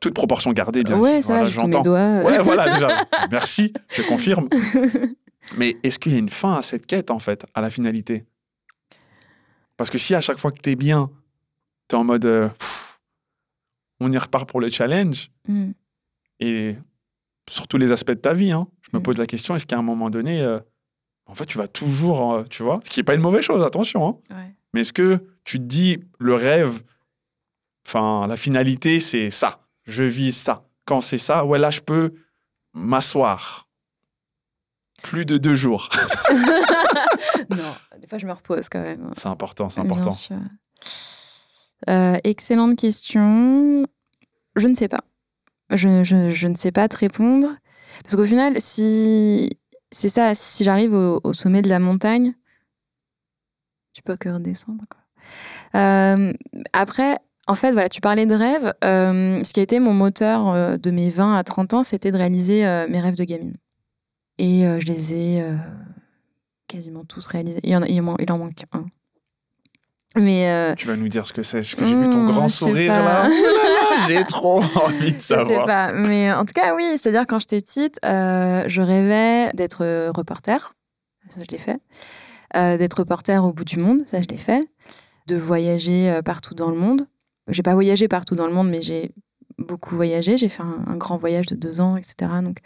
Toute proportion gardée, bien ouais, ça Voilà, va, mes j'entends. doigts. euh. Ouais, voilà, déjà. *laughs* Merci, je confirme. Mais est-ce qu'il y a une fin à cette quête, en fait, à la finalité? Parce que si à chaque fois que t'es bien, t'es en mode. euh, pff, on y repart pour le challenge. Mm. Et sur tous les aspects de ta vie, hein, je me Mm. pose la question est-ce qu'à un moment donné, euh, en fait, tu vas toujours, euh, tu vois, ce qui n'est pas une mauvaise chose, attention. hein. Ouais. Mais est-ce que tu te dis le rêve, enfin, la finalité, c'est ça. Je vise ça. Quand c'est ça, ouais, là, je peux m'asseoir. Plus de deux jours. *laughs* *laughs* non, des fois je me repose quand même. C'est important, c'est Bien important. sûr. Euh, excellente question. Je ne sais pas. Je, ne sais pas te répondre. Parce qu'au final, si c'est ça, si j'arrive au, sommet de la montagne, tu peux que redescendre. Euh, après, en fait, voilà, tu parlais de rêve. Euh, ce qui a été mon moteur de mes 20 à 30 ans, c'était de réaliser mes rêves de gamine. Et je les ai quasiment tous réalisés. Il en manque un. Mais euh, Tu vas nous dire ce que c'est. parce que J'ai vu ton Hmm, grand sourire là. *laughs* Oh là J'ai trop *laughs* envie de Je sais savoir. pas, mais en tout cas, oui, c'est-à-dire quand j'étais petite, euh, je rêvais d'être reporter, ça je l'ai fait, Euh, d'être reporter au bout du monde, ça je l'ai fait, de voyager partout dans le monde. J'ai pas voyagé partout dans le monde, mais j'ai beaucoup voyagé. J'ai fait un, un grand voyage de deux ans, etc. Donc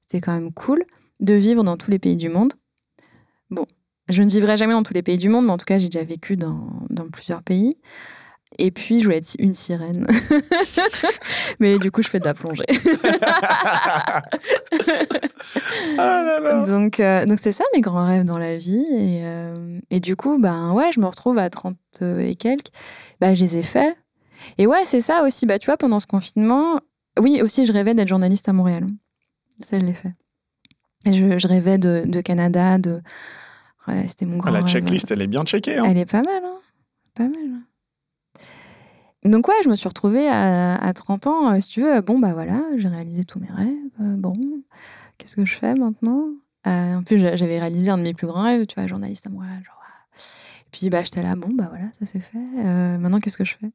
c'était quand même cool de vivre dans tous les pays du monde. Je ne vivrai jamais dans tous les pays du monde, mais en tout cas, j'ai déjà vécu dans, dans plusieurs pays. Et puis, je voulais être une sirène. *laughs* mais du coup, je fais de la plongée. *laughs* Ah là là. donc, euh, donc c'est ça mes grands rêves dans la vie. Et, euh, et du coup, ben ouais, je me retrouve à 30 et quelques. Bah, je les ai faits. Et ouais, c'est ça aussi. Bah, tu vois, pendant ce confinement, oui, aussi, je rêvais d'être journaliste à Montréal. Ça, je l'ai fait. Je, je rêvais de, de Canada, de. Ouais, c'était mon Ah, la checklist, elle est bien checkée. hein. Elle est pas mal, hein Pas mal. hein. Donc ouais, je me suis retrouvée à, à 30 ans, euh, si tu veux, bon bah voilà, j'ai réalisé tous mes rêves, euh, bon, qu'est-ce que je fais maintenant? Euh, En plus, j'a- j'avais réalisé un de mes plus grands rêves, tu vois, journaliste à Montréal, genre, ah. Et puis bah j'étais là, bon bah voilà, ça c'est fait, Euh, maintenant qu'est-ce que je fais?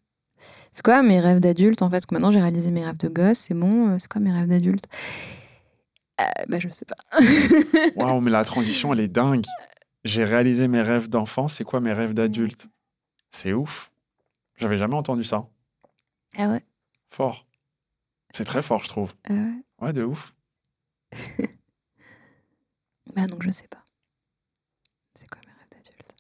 C'est quoi mes rêves d'adulte en fait? Parce que maintenant j'ai réalisé mes rêves de gosse, c'est bon, euh, c'est quoi mes rêves d'adulte? Euh, Bah je sais pas. Waouh, mais la transition, elle est dingue. J'ai réalisé mes rêves d'enfant, c'est quoi mes rêves d'adulte? C'est ouf. J'avais jamais entendu ça. Ah ouais, Fort. C'est très fort, je trouve. ah ouais? Ouais, de ouf. *laughs* Bah donc je sais pas. C'est quoi mes rêves d'adulte?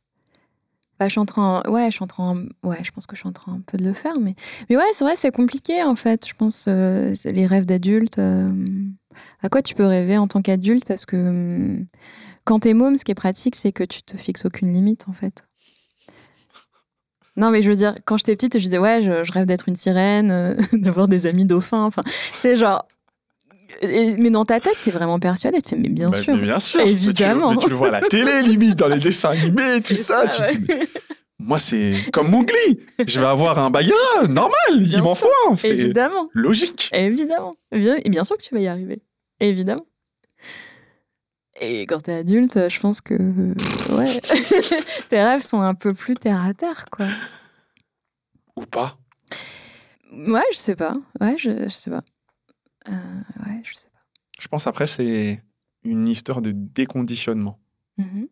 Bah je suis en train, ouais, je suis en train, ouais, je pense que je suis en train un peu de le faire, mais mais ouais, c'est vrai, c'est compliqué en fait. Je pense euh, les rêves d'adulte. euh, à quoi tu peux rêver en tant qu'adulte? Parce que hum, quand t'es môme, ce qui est pratique, c'est que tu te fixes aucune limite en fait. Non, mais je veux dire, quand j'étais petite, je disais, ouais, je, je rêve d'être une sirène, euh, *laughs* d'avoir des amis dauphins. Enfin, c'est genre. et- mais dans ta tête, t'es vraiment persuadée. Tu fais, mais bien Bah, sûr. mais bien sûr. Mais tu- Évidemment. Mais tu, le vois à la télé, limite, dans les dessins animés, *laughs* tout ça. tu ouais. dis, mais moi, c'est comme Mowgli. Je vais avoir un bagarre, normal. Bien il m'en faut un. C'est Évidemment. logique. Évidemment. Et bien sûr que tu vas y arriver. Évidemment. Et quand t'es adulte, je pense que ouais, *laughs* tes rêves sont un peu plus terre à terre, quoi. Ou pas. Ouais, je sais pas. Ouais, je, je sais pas. Euh, ouais, je sais pas. Je pense après, c'est une histoire de déconditionnement. Mhm.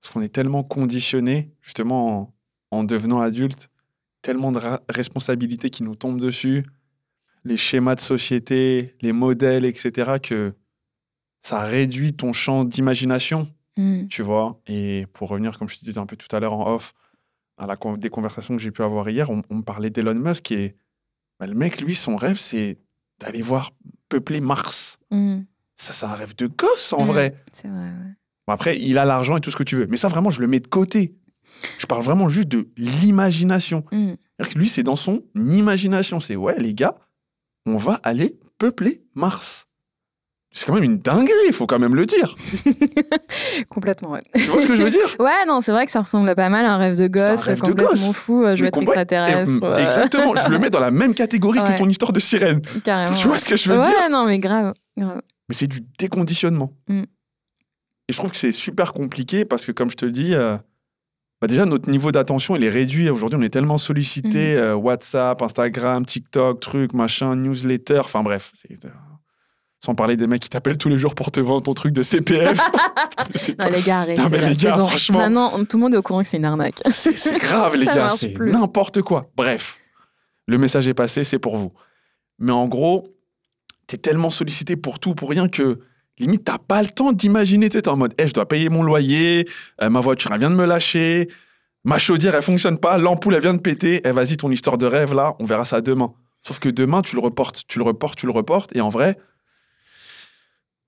Parce qu'on est tellement conditionné, justement, en, en devenant adulte, tellement de responsabilités qui nous tombent dessus, les schémas de société, les modèles, etc., que ça réduit ton champ d'imagination, Mhm. tu vois. Et pour revenir, comme je te disais un peu tout à l'heure en off, à la con- des conversations que j'ai pu avoir hier, on, on me parlait d'Elon Musk et bah, le mec, lui, son rêve, c'est d'aller voir peupler Mars. Mhm. Ça, c'est un rêve de gosse, en vrai. C'est vrai, ouais. Bon, après, il a l'argent et tout ce que tu veux. Mais ça, vraiment, je le mets de côté. Je parle vraiment juste de l'imagination. Que lui, c'est dans son imagination. C'est ouais, les gars, on va aller peupler Mars. C'est quand même une dinguerie, il faut quand même le dire. *laughs* Complètement, ouais. Tu vois ce que je veux dire? *laughs* Ouais, non, c'est vrai que ça ressemble pas mal à un rêve de gosse, rêve de complètement gosse. fou. euh, Je vais être extraterrestre. Et, mm, ouais. Exactement, je le mets dans la même catégorie Ouais. que ton histoire de sirène. Carrément. Tu vois ce que je veux ouais, dire non, mais grave. grave. Mais c'est du déconditionnement. Mm. Et je trouve que c'est super compliqué parce que, comme je te le dis, euh, bah déjà, notre niveau d'attention, il est réduit. Aujourd'hui, on est tellement sollicité. Mm. euh, WhatsApp, Instagram, TikTok, truc, machin, newsletter. Enfin, bref. c'est- euh, sans parler des mecs qui t'appellent tous les jours pour te vendre ton truc de CPF. *laughs* C'est Non, pas- les gars, arrêtez. Non, mais là, les gars, bon. franchement. Maintenant, tout le monde est au courant que c'est une arnaque. *laughs* c'est grave, les *laughs* gars. C'est n'importe quoi. Bref. Le message est passé, c'est pour vous. Mais en gros, tu es tellement sollicité pour tout, pour rien que limite, t'as pas le temps d'imaginer. Tu es en mode, hey, je dois payer mon loyer, euh, ma voiture, elle vient de me lâcher, ma chaudière, elle fonctionne pas, l'ampoule, elle vient de péter. Eh, vas-y, ton histoire de rêve, là, on verra ça demain. Sauf que demain, tu le reportes, tu le reportes, tu le reportes. Et en vrai,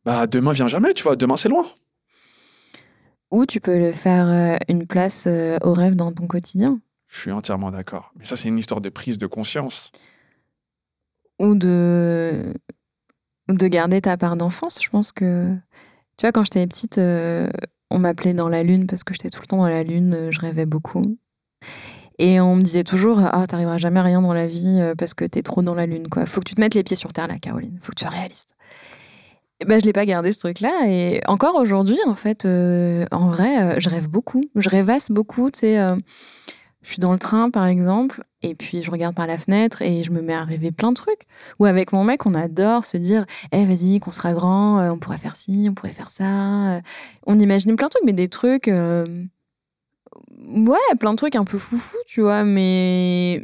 bah, demain vient jamais, tu vois. Demain, c'est loin. Ou tu peux le faire euh, une place euh, au rêve dans ton quotidien. Je suis entièrement d'accord. Mais ça, c'est une histoire de prise de conscience. Ou de, de garder ta part d'enfance. Je pense que, tu vois, quand j'étais petite, euh, on m'appelait dans la lune parce que j'étais tout le temps dans la lune, je rêvais beaucoup. Et on me disait toujours, ah, t'arriveras jamais à rien dans la vie parce que t'es trop dans la lune, quoi. Faut que tu te mettes les pieds sur terre, là, Caroline. Faut que tu sois réaliste. Je bah, je l'ai pas gardé ce truc-là. Et encore aujourd'hui, en fait, euh, en vrai, euh, je rêve beaucoup. Je rêvasse beaucoup. Euh, je suis dans le train, par exemple, et puis je regarde par la fenêtre et je me mets à rêver plein de trucs. Ou avec mon mec, on adore se dire, eh, vas-y, qu'on sera grand, on pourrait faire ci, on pourrait faire ça. On imagine plein de trucs, mais des trucs ouais, plein de trucs un peu foufou, tu vois, mais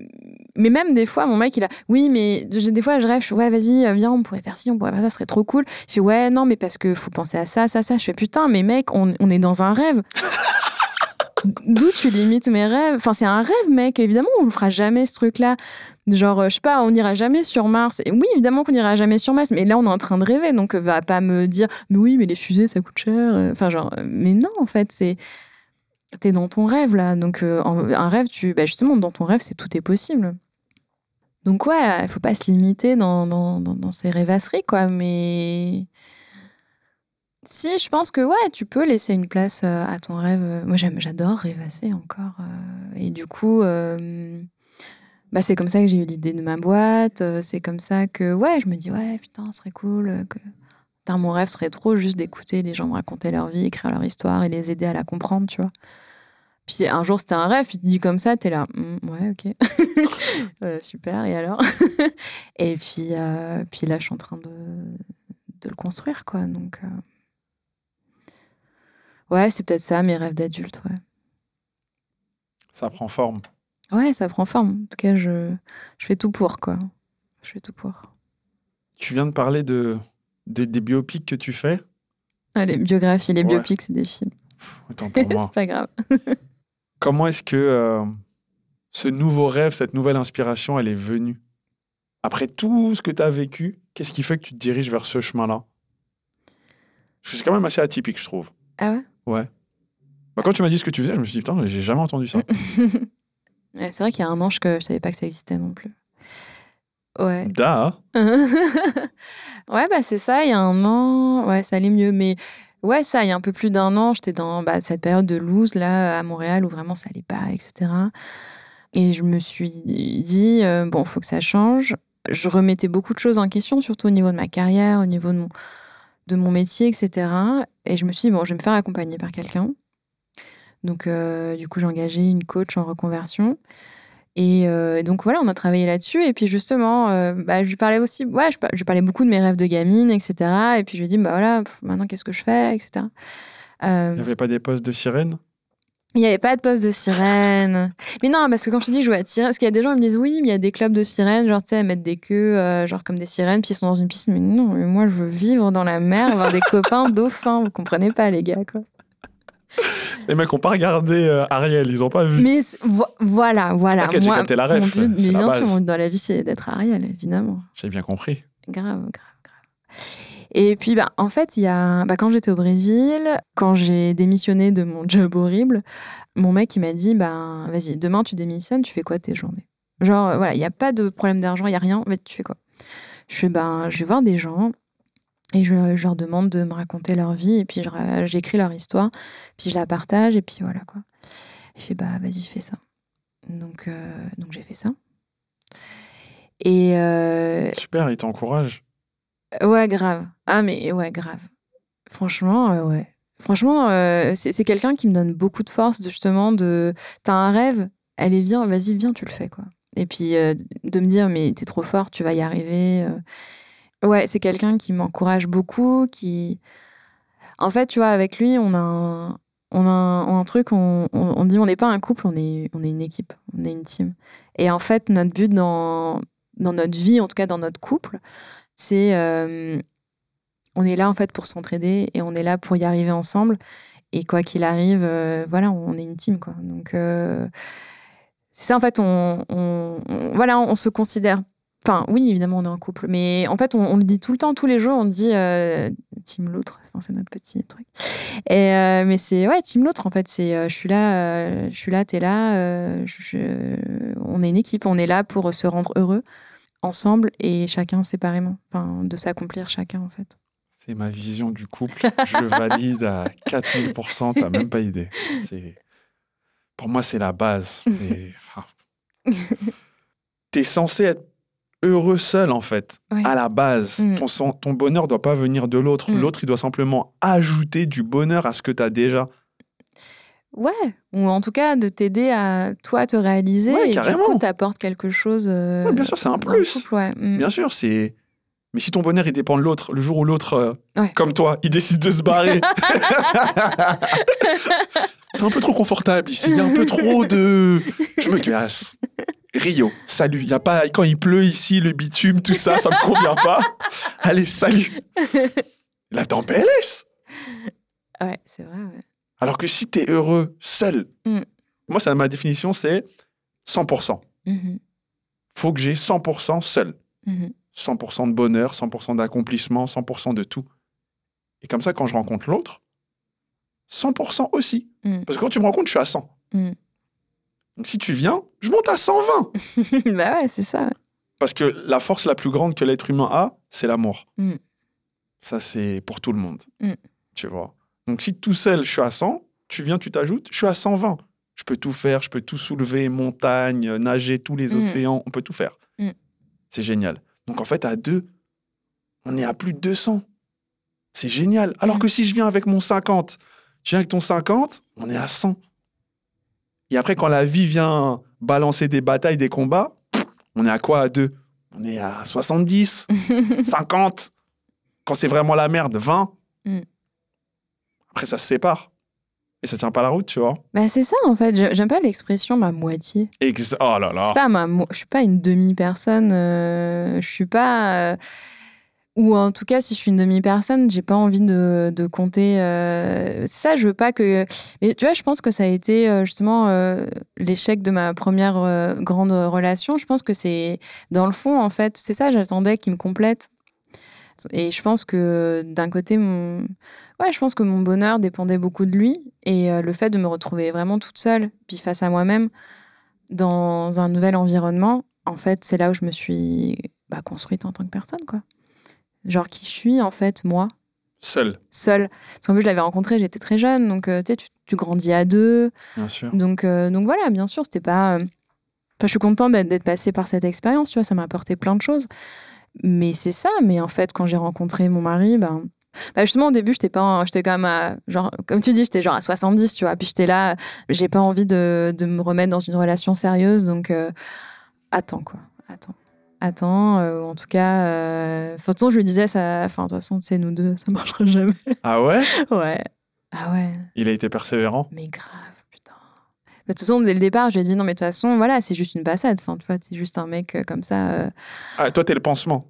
mais même des fois, mon mec, il a, oui, mais des fois, je rêve, je fais, ouais, vas-y, viens, on pourrait faire ci, on pourrait faire ça, ce serait trop cool. Il fait, ouais, non, mais parce que faut penser à ça, ça, ça. Je fais, putain, mais mec, on, on est dans un rêve. *laughs* D'où tu limites mes rêves? Enfin, c'est un rêve, mec. Évidemment, on ne fera jamais ce truc-là. Genre, je sais pas, on n'ira jamais sur Mars. Et oui, évidemment qu'on n'ira jamais sur Mars, mais là, on est en train de rêver. Donc, va pas me dire, mais oui, mais les fusées, ça coûte cher. Enfin, genre, mais non, en fait, c'est t'es dans ton rêve là. Donc euh, un rêve, tu, bah, justement, dans ton rêve, c'est tout est possible. Donc ouais, il faut pas se limiter dans, dans, dans, ces rêvasseries, quoi. Mais si, je pense que ouais, tu peux laisser une place euh, à ton rêve. Moi, j'adore rêvasser encore. Euh, et du coup, bah, c'est comme ça que j'ai eu l'idée de ma boîte. C'est comme ça que ouais, je me dis ouais, putain, ce serait cool que mon rêve serait trop juste d'écouter les gens me raconter leur vie, écrire leur histoire et les aider à la comprendre, tu vois. Puis un jour, c'était un rêve, puis tu dis comme ça, t'es là, «Mmh, ouais, ok. *laughs* Euh, super, et alors? *laughs* Et puis, euh, puis là, je suis en train de, de le construire, quoi. Donc, euh, ouais, c'est peut-être ça, mes rêves d'adulte, ouais. Ça prend forme. Ouais, ça prend forme. En tout cas, je, je fais tout pour, quoi. Je fais tout pour. Tu viens de parler de, des biopics que tu fais? Ah, Les biographies, les biopics, c'est des films. Autant pour *laughs* moi. c'est pas grave. Comment est-ce que euh, ce nouveau rêve, cette nouvelle inspiration, elle est venue? Après tout ce que tu as vécu, qu'est-ce qui fait que tu te diriges vers ce chemin-là? C'est quand même assez atypique, je trouve. Ah ouais? Ouais. Bah, quand tu m'as dit ce que tu faisais, je me suis dit, putain, j'ai jamais entendu ça. *laughs* c'est vrai qu'il y a un an que je savais pas que ça existait non plus. Ouais. Da. *laughs* ouais, bah c'est ça, il y a un an, ouais, ça allait mieux. Mais Ouais, ça, il y a un peu plus d'un an, j'étais dans bah, cette période de loose, là, à Montréal, où vraiment ça allait pas, etc. Et je me suis dit, euh, bon, faut que ça change. Je remettais beaucoup de choses en question, surtout au niveau de ma carrière, au niveau de mon, de mon métier, etc. Et je me suis dit, bon, je vais me faire accompagner par quelqu'un. Donc, euh, du coup, j'ai engagé une coach en reconversion. Euh, et donc voilà, on a travaillé là-dessus. Et puis justement, euh, bah, je lui parlais aussi, ouais, je, je, parlais beaucoup de mes rêves de gamine, etc. Et puis je lui ai dit, bah voilà, maintenant qu'est-ce que je fais, etc. Euh, il n'y avait pas des postes de sirène? Il n'y avait pas de poste de sirène. Mais non, parce que quand je te dis que je jouais à sirène, parce qu'il y a des gens qui me disent oui, mais il y a des clubs de sirènes, genre tu sais, mettre des queues, genre comme des sirènes, puis ils sont dans une piscine. Mais non, mais moi je veux vivre dans la mer, avoir des *laughs* copains dauphins. Vous comprenez pas, les gars, quoi. *laughs* Les mecs n'ont pas regardé euh, Ariel, ils n'ont pas vu. Mais voilà, voilà. T'inquiète, j'ai capté la ref. mais bien sûr, dans la vie, c'est d'être Ariel, évidemment. J'ai bien compris. Grave, grave, grave. Et puis, bah, en fait, il y a, bah, quand j'étais au Brésil, quand j'ai démissionné de mon job horrible, mon mec, il m'a dit, bah, vas-y, demain, tu démissionnes, tu fais quoi tes journées? Genre, voilà, il n'y a pas de problème d'argent, il n'y a rien, mais tu fais quoi? Je fais, ben, je vais voir des gens, et je, leur demande de me raconter leur vie, et puis j'écris leur histoire, puis je la partage, et puis voilà quoi. Il fait bah vas-y, fais ça. Donc, euh, donc j'ai fait ça. Et. Euh, Super, il t'encourage. Ouais, grave. Ah, mais ouais, grave. Franchement, euh, ouais. Franchement, c'est quelqu'un qui me donne beaucoup de force, justement, de. T'as un rêve, allez, viens, vas-y, viens, tu le fais, quoi. Et puis de me dire, mais t'es trop fort, tu vas y arriver. Ouais, c'est quelqu'un qui m'encourage beaucoup, qui... En fait, tu vois, avec lui, on a, un, on a un truc, on, dit on n'est pas un couple, on est, on est une équipe, on est une team. Et en fait, notre but dans, dans notre vie, en tout cas dans notre couple, c'est euh, on est là en fait pour s'entraider et on est là pour y arriver ensemble. Et quoi qu'il arrive, euh, voilà, on est une team. Donc euh, c'est en fait, on- on- voilà, on se considère. Enfin, oui, évidemment, on est un couple, mais en fait, on, on le dit tout le temps, tous les jours, on dit euh, team l'autre. Enfin, c'est notre petit truc. Et euh, mais c'est ouais, team l'autre en fait. C'est euh, je suis là, euh, je suis là, t'es là. je- on est une équipe, on est là pour se rendre heureux ensemble et chacun séparément. Enfin, de s'accomplir chacun en fait. C'est ma vision du couple. Je le valide à *laughs* 4000%. T'as même pas idée. C'est- Pour moi, c'est la base. *laughs* T'es censé être heureux seul, en fait, à la base. Mm. Ton, bonheur doit pas venir de l'autre. Mm. L'autre, il doit simplement ajouter du bonheur à ce que t'as déjà. Ouais, ou en tout cas de t'aider à toi te réaliser Ouais, et du carrément. coup t'apportes quelque chose. euh, Ouais, bien sûr, c'est un plus. couple, ouais. Mm. Bien sûr, c'est. Mais si ton bonheur, il dépend de l'autre, le jour où l'autre, euh, comme toi, il décide de se barrer. *laughs* c'est un peu trop confortable ici. Il y a un peu trop de. Je me glace. *laughs* Rio, salut. Il y a pas quand il pleut ici, le bitume, tout ça, ça me convient pas. *laughs* Allez, salut. Là, t'es en PLS. Ouais, c'est vrai. Ouais. Alors que si t'es heureux seul, Mm. moi, ça, ma définition, c'est 100%. Mhm, Faut que j'ai 100% seul. mhm. 100% de bonheur, 100% d'accomplissement, 100% de tout. Et comme ça, quand je rencontre l'autre, 100% aussi. Mm. Parce que quand tu me rencontres, je suis à 100. Donc si tu viens, je monte à 120. *laughs* bah ouais, c'est ça. Parce que la force la plus grande que l'être humain a, c'est l'amour. Mm. Ça, c'est pour tout le monde. Mm. Tu vois. Donc si tout seul, je suis à 100, tu viens, tu t'ajoutes, je suis à 120. Je peux tout faire, je peux tout soulever, montagne, nager, tous les Mm. océans, on peut tout faire. C'est génial. Donc en fait, à deux, on est à plus de 200. C'est génial. Alors que si je viens avec mon 50, tu viens avec ton 50, on est à 100. Et après, quand la vie vient balancer des batailles, des combats, on est à quoi à deux? On est à 70, 50. *laughs* Quand c'est vraiment la merde, 20. Mm. Après, ça se sépare. Et ça tient pas la route, tu vois. Bah c'est ça en fait. J'ai- J'aime pas l'expression ma moitié. Ex- oh là là. C'est pas ma, mo- je suis pas une demi-personne. euh, je suis pas. euh, ou en tout cas, si je suis une demi-personne, j'ai pas envie de, compter. euh, ça, je veux pas que. Mais tu vois, je pense que ça a été euh, justement euh, l'échec de ma première euh, grande relation. Je pense que c'est dans le fond, en fait, c'est ça. J'attendais qu'il me complète. Et je pense que d'un côté, ouais, je pense que mon bonheur dépendait beaucoup de lui. Et le fait de me retrouver vraiment toute seule, puis face à moi-même, dans un nouvel environnement, en fait, c'est là où je me suis bah, construite en tant que personne, quoi. Genre qui je suis, en fait, moi, Seul, seule. Parce qu'en plus, je l'avais rencontré, j'étais très jeune, donc euh, tu sais, tu, grandis à deux. bien sûr. Donc, euh, donc voilà, bien sûr, c'était pas. euh, Enfin, je suis contente d'être passée par cette expérience, tu vois, ça m'a apporté plein de choses. Mais c'est ça, mais en fait, quand j'ai rencontré mon mari, ben. bah, justement, au début, j'étais pas, j'étais quand même à, genre, comme tu dis, j'étais genre à 70, tu vois. Puis j'étais là, j'ai pas envie de, de me remettre dans une relation sérieuse, donc euh, attends, quoi. Attends. Attends, euh, en tout cas, euh, de toute façon, je lui disais, ça, enfin, de toute façon, c'est nous deux, *laughs* ça marchera jamais. Ah ouais? Ouais. Ah ouais. Il a été persévérant? Mais grave, putain. Mais de toute façon, dès le départ, je lui ai dit non, mais de toute façon, voilà, c'est juste une passade. Enfin, tu vois, c'est juste un mec euh, comme ça. Ah, toi, t'es le pansement.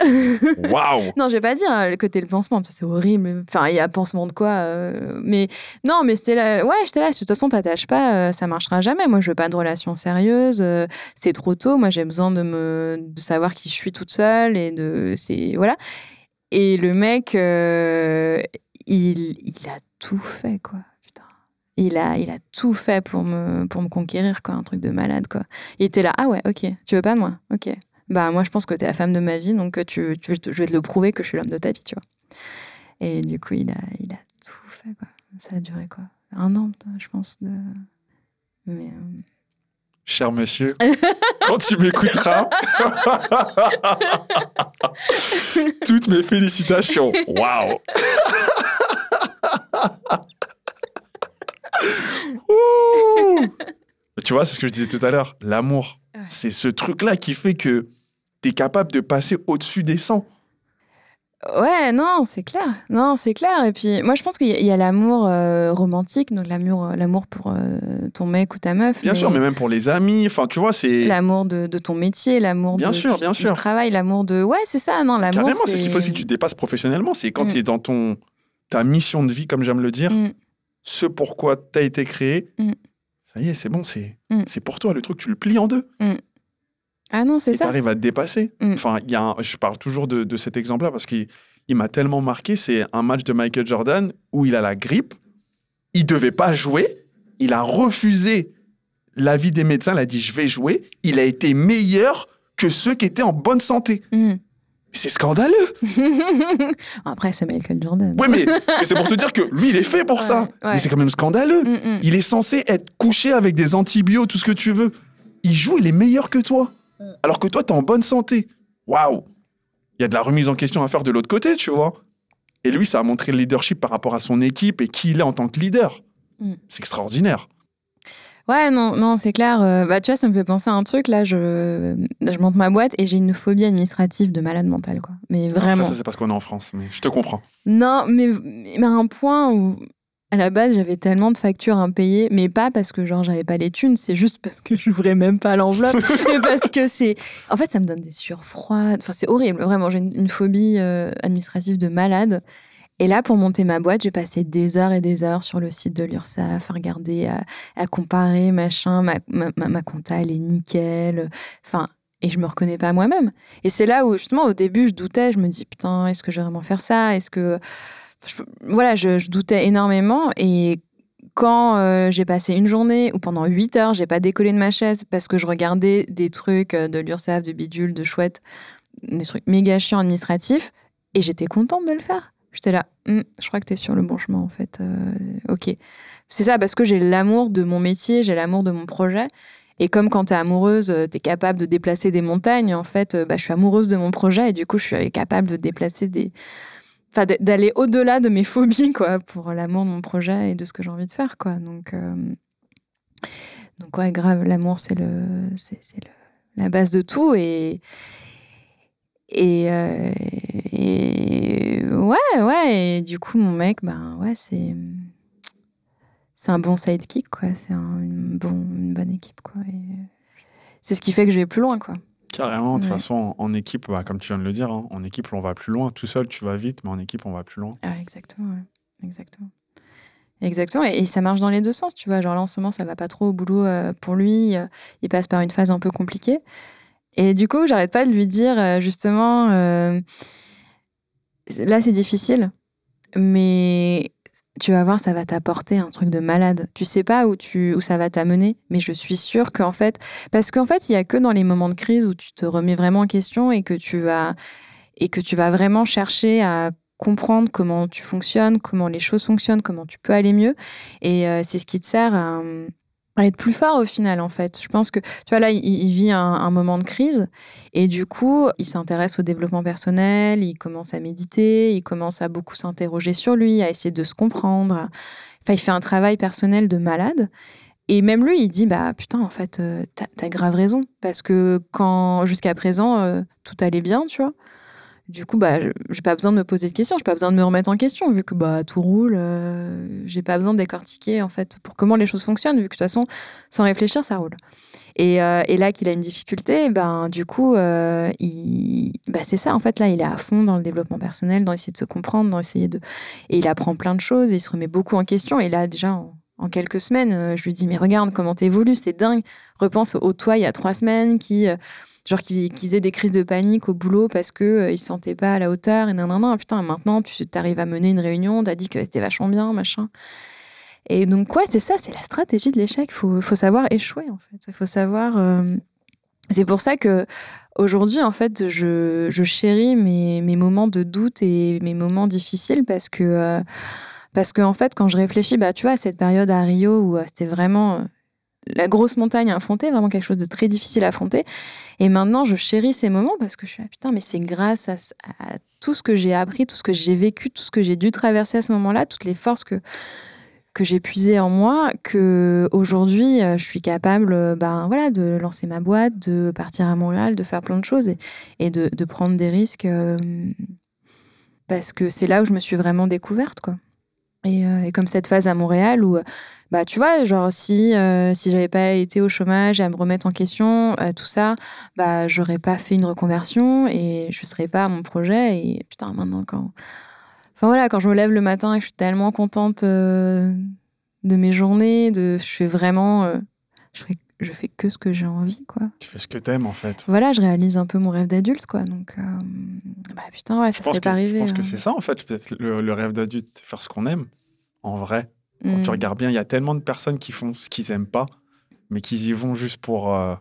*laughs* Waouh Non, je vais pas dire le côté le pansement, c'est horrible. Enfin, il y a pansement de quoi euh, Mais non, mais c'était là. Ouais, j'étais là. De toute façon, t'attaches pas, euh, ça marchera jamais. Moi, je veux pas de relation sérieuse. euh, c'est trop tôt. Moi, j'ai besoin de me de savoir qui je suis toute seule et de c'est voilà. Et le mec, il, il a tout fait, quoi. Il a, il a tout fait pour me, pour me conquérir, quoi. Un truc de malade, quoi. Il était là, ah ouais, ok, tu veux pas de moi? Ok. Bah, moi, je pense que t'es la femme de ma vie, donc euh, tu, tu, je vais te le prouver que je suis l'homme de ta vie, tu vois. Et du coup, il a, il a tout fait, quoi. Ça a duré, quoi Un an, je pense. De... Mais, euh, Cher monsieur, *laughs* quand tu m'écouteras, *laughs* toutes mes félicitations. Waouh *laughs* Ouh Tu vois, c'est ce que je disais tout à l'heure. L'amour, Ouais. c'est ce truc-là qui fait que tu es capable de passer au-dessus des 100. Ouais, non, c'est clair. Non, c'est clair. Et puis, moi, je pense qu'il y a, l'amour euh, romantique, donc l'amour, euh, l'amour pour euh, ton mec ou ta meuf. Bien sûr, mais même pour les amis. Enfin, tu vois, c'est. L'amour de, ton métier, l'amour bien de, sûr, bien du, sûr. travail, l'amour de. Ouais, c'est ça, non, l'amour. Carrément, c'est ce qu'il faut aussi que tu dépasses professionnellement. C'est quand mm. tu es dans ton, ta mission de vie, comme j'aime le dire, mm. ce pourquoi tu as été créé, mm. ça y est, c'est bon, c'est, c'est pour toi. Le truc, tu le plies en deux. Ah non, c'est ça. Tu arrives à te dépasser. Enfin, y a je parle toujours de, de cet exemple-là parce qu'il il m'a tellement marqué. C'est un match de Michael Jordan où il a la grippe. Il devait pas jouer. Il a refusé l'avis des médecins. Il a dit je vais jouer. Il a été meilleur que ceux qui étaient en bonne santé. Mm. C'est scandaleux. *laughs* Après, c'est Michael Jordan. Oui, mais, c'est pour te dire que lui, il est fait pour ça. Mais c'est quand même scandaleux. Mm, mm. Il est censé être couché avec des antibiotiques, tout ce que tu veux. Il joue, il est meilleur que toi. Alors que toi, tu es en bonne santé. Waouh il y a de la remise en question à faire de l'autre côté, tu vois. Et lui, ça a montré le leadership par rapport à son équipe et qui il est en tant que leader. Mm. C'est extraordinaire. Ouais, non, non, c'est clair. Euh, bah, tu vois, ça me fait penser à un truc. Là, je, je monte ma boîte et j'ai une phobie administrative de malade mental, quoi. Mais vraiment. ça, c'est parce qu'on est en France, mais je te comprends. Non, mais, mais à un point où à la base, j'avais tellement de factures impayées, mais pas parce que genre j'avais pas les thunes, c'est juste parce que je j'ouvrais même pas l'enveloppe, *laughs* parce que c'est, en fait, ça me donne des sueurs froides. Enfin, c'est horrible, vraiment. J'ai une, phobie euh, administrative de malade. Et là, pour monter ma boîte, j'ai passé des heures et des heures sur le site de l'URSSAF à regarder, à, comparer, machin. Ma, ma, ma, compta, elle est nickel. Enfin, et je me reconnais pas moi-même. Et c'est là où, justement, au début, je doutais. Je me dis, putain, est-ce que je vais vraiment faire ça? Est-ce que voilà, je, doutais énormément. Et quand euh, j'ai passé une journée ou pendant 8 heures, j'ai pas décollé de ma chaise parce que je regardais des trucs euh, de l'URSSAF, de bidule, de chouette, des trucs méga chiants administratifs, et j'étais contente de le faire. J'étais là, hum, je crois que tu es sur le bon chemin en fait. Euh, ok. C'est ça, parce que j'ai l'amour de mon métier, j'ai l'amour de mon projet. Et comme quand tu es amoureuse, tu es capable de déplacer des montagnes, en fait, bah, je suis amoureuse de mon projet et du coup, je suis capable de déplacer des, d'aller au-delà de mes phobies quoi pour l'amour de mon projet et de ce que j'ai envie de faire quoi. Donc euh, donc ouais grave l'amour c'est le c'est la base de tout et et, euh, et, ouais ouais et du coup mon mec ben ouais c'est c'est un bon sidekick quoi. C'est une bon une bonne équipe quoi. C'est ce qui fait que je vais plus loin quoi Carrément, de toute façon, en équipe, bah, comme tu viens de le dire, hein, en équipe, on va plus loin. Tout seul, tu vas vite, mais en équipe, on va plus loin. Ah, exactement, exactement. Exactement, et, ça marche dans les deux sens, tu vois. Genre là, en ce moment, ça va pas trop au boulot euh, pour lui. Euh, il passe par une phase un peu compliquée. Et du coup, j'arrête pas de lui dire, euh, justement, là, c'est difficile, mais tu vas voir, ça va t'apporter un truc de malade. Tu sais pas où, tu, où ça va t'amener, mais je suis sûre qu'en fait, parce qu'en fait, il y a que dans les moments de crise où tu te remets vraiment en question et que tu vas, et que tu vas vraiment chercher à comprendre comment tu fonctionnes, comment les choses fonctionnent, comment tu peux aller mieux. Et euh, c'est ce qui te sert à, être plus fort au final en fait. Je pense que tu vois là il, vit un, moment de crise et du coup il s'intéresse au développement personnel, il commence à méditer, il commence à beaucoup s'interroger sur lui, à essayer de se comprendre. Enfin il fait un travail personnel de malade et même lui il dit bah putain en fait euh, t'as as grave raison parce que quand jusqu'à présent euh, tout allait bien tu vois du coup, bah, j'ai pas besoin de me poser de questions, j'ai pas besoin de me remettre en question, vu que bah, tout roule. Euh, j'ai pas besoin de décortiquer, en fait, pour comment les choses fonctionnent, vu que de toute façon, sans réfléchir, ça roule. Et, euh, et là qu'il a une difficulté, ben, du coup, euh, il... bah, c'est ça, en fait, là, il est à fond dans le développement personnel, dans essayer de se comprendre, dans essayer de. Et il apprend plein de choses, il se remet beaucoup en question. Et là, déjà, en, quelques semaines, je lui dis Mais regarde comment t'évolues, c'est dingue. Repense au toi il y a trois semaines qui genre qui, qui, faisait des crises de panique au boulot parce que euh, il se sentait pas à la hauteur et non putain maintenant tu arrives à mener une réunion t'as dit que c'était vachement bien machin. Et donc quoi c'est ça c'est la stratégie de l'échec. Faut faut savoir échouer en fait. Il faut savoir euh, c'est pour ça que aujourd'hui en fait je, je chéris mes, moments de doute et mes moments difficiles parce que euh, parce que en fait quand je réfléchis bah tu vois à cette période à Rio où c'était vraiment la grosse montagne à affronter, vraiment quelque chose de très difficile à affronter. Et maintenant, je chéris ces moments parce que je suis là, putain, mais c'est grâce à, tout ce que j'ai appris, tout ce que j'ai vécu, tout ce que j'ai dû traverser à ce moment-là, toutes les forces que, que j'ai puisées en moi, que aujourd'hui, euh, je suis capable ben, voilà, de lancer ma boîte, de partir à Montréal, de faire plein de choses et, de, prendre des risques. Euh, parce que c'est là où je me suis vraiment découverte, quoi. Et, euh, et comme cette phase à Montréal où, bah, tu vois, genre si euh, si j'avais pas été au chômage et à me remettre en question, euh, tout ça, bah, j'aurais pas fait une reconversion et je serais pas à mon projet. Et putain, maintenant quand, enfin voilà, quand je me lève le matin et que je suis tellement contente euh, de mes journées, de, je fais vraiment, je fais que ce que j'ai envie, quoi. Tu fais ce que t'aimes en fait. Voilà, je réalise un peu mon rêve d'adulte, quoi. Donc, euh, bah putain, ouais, ça serait pas arrivé. je pense que hein. c'est ça en fait, peut-être le, le rêve d'adulte, c'est faire ce qu'on aime. En vrai, quand tu regardes bien, il y a tellement de personnes qui font ce qu'ils aiment pas, mais qui y vont juste pour euh,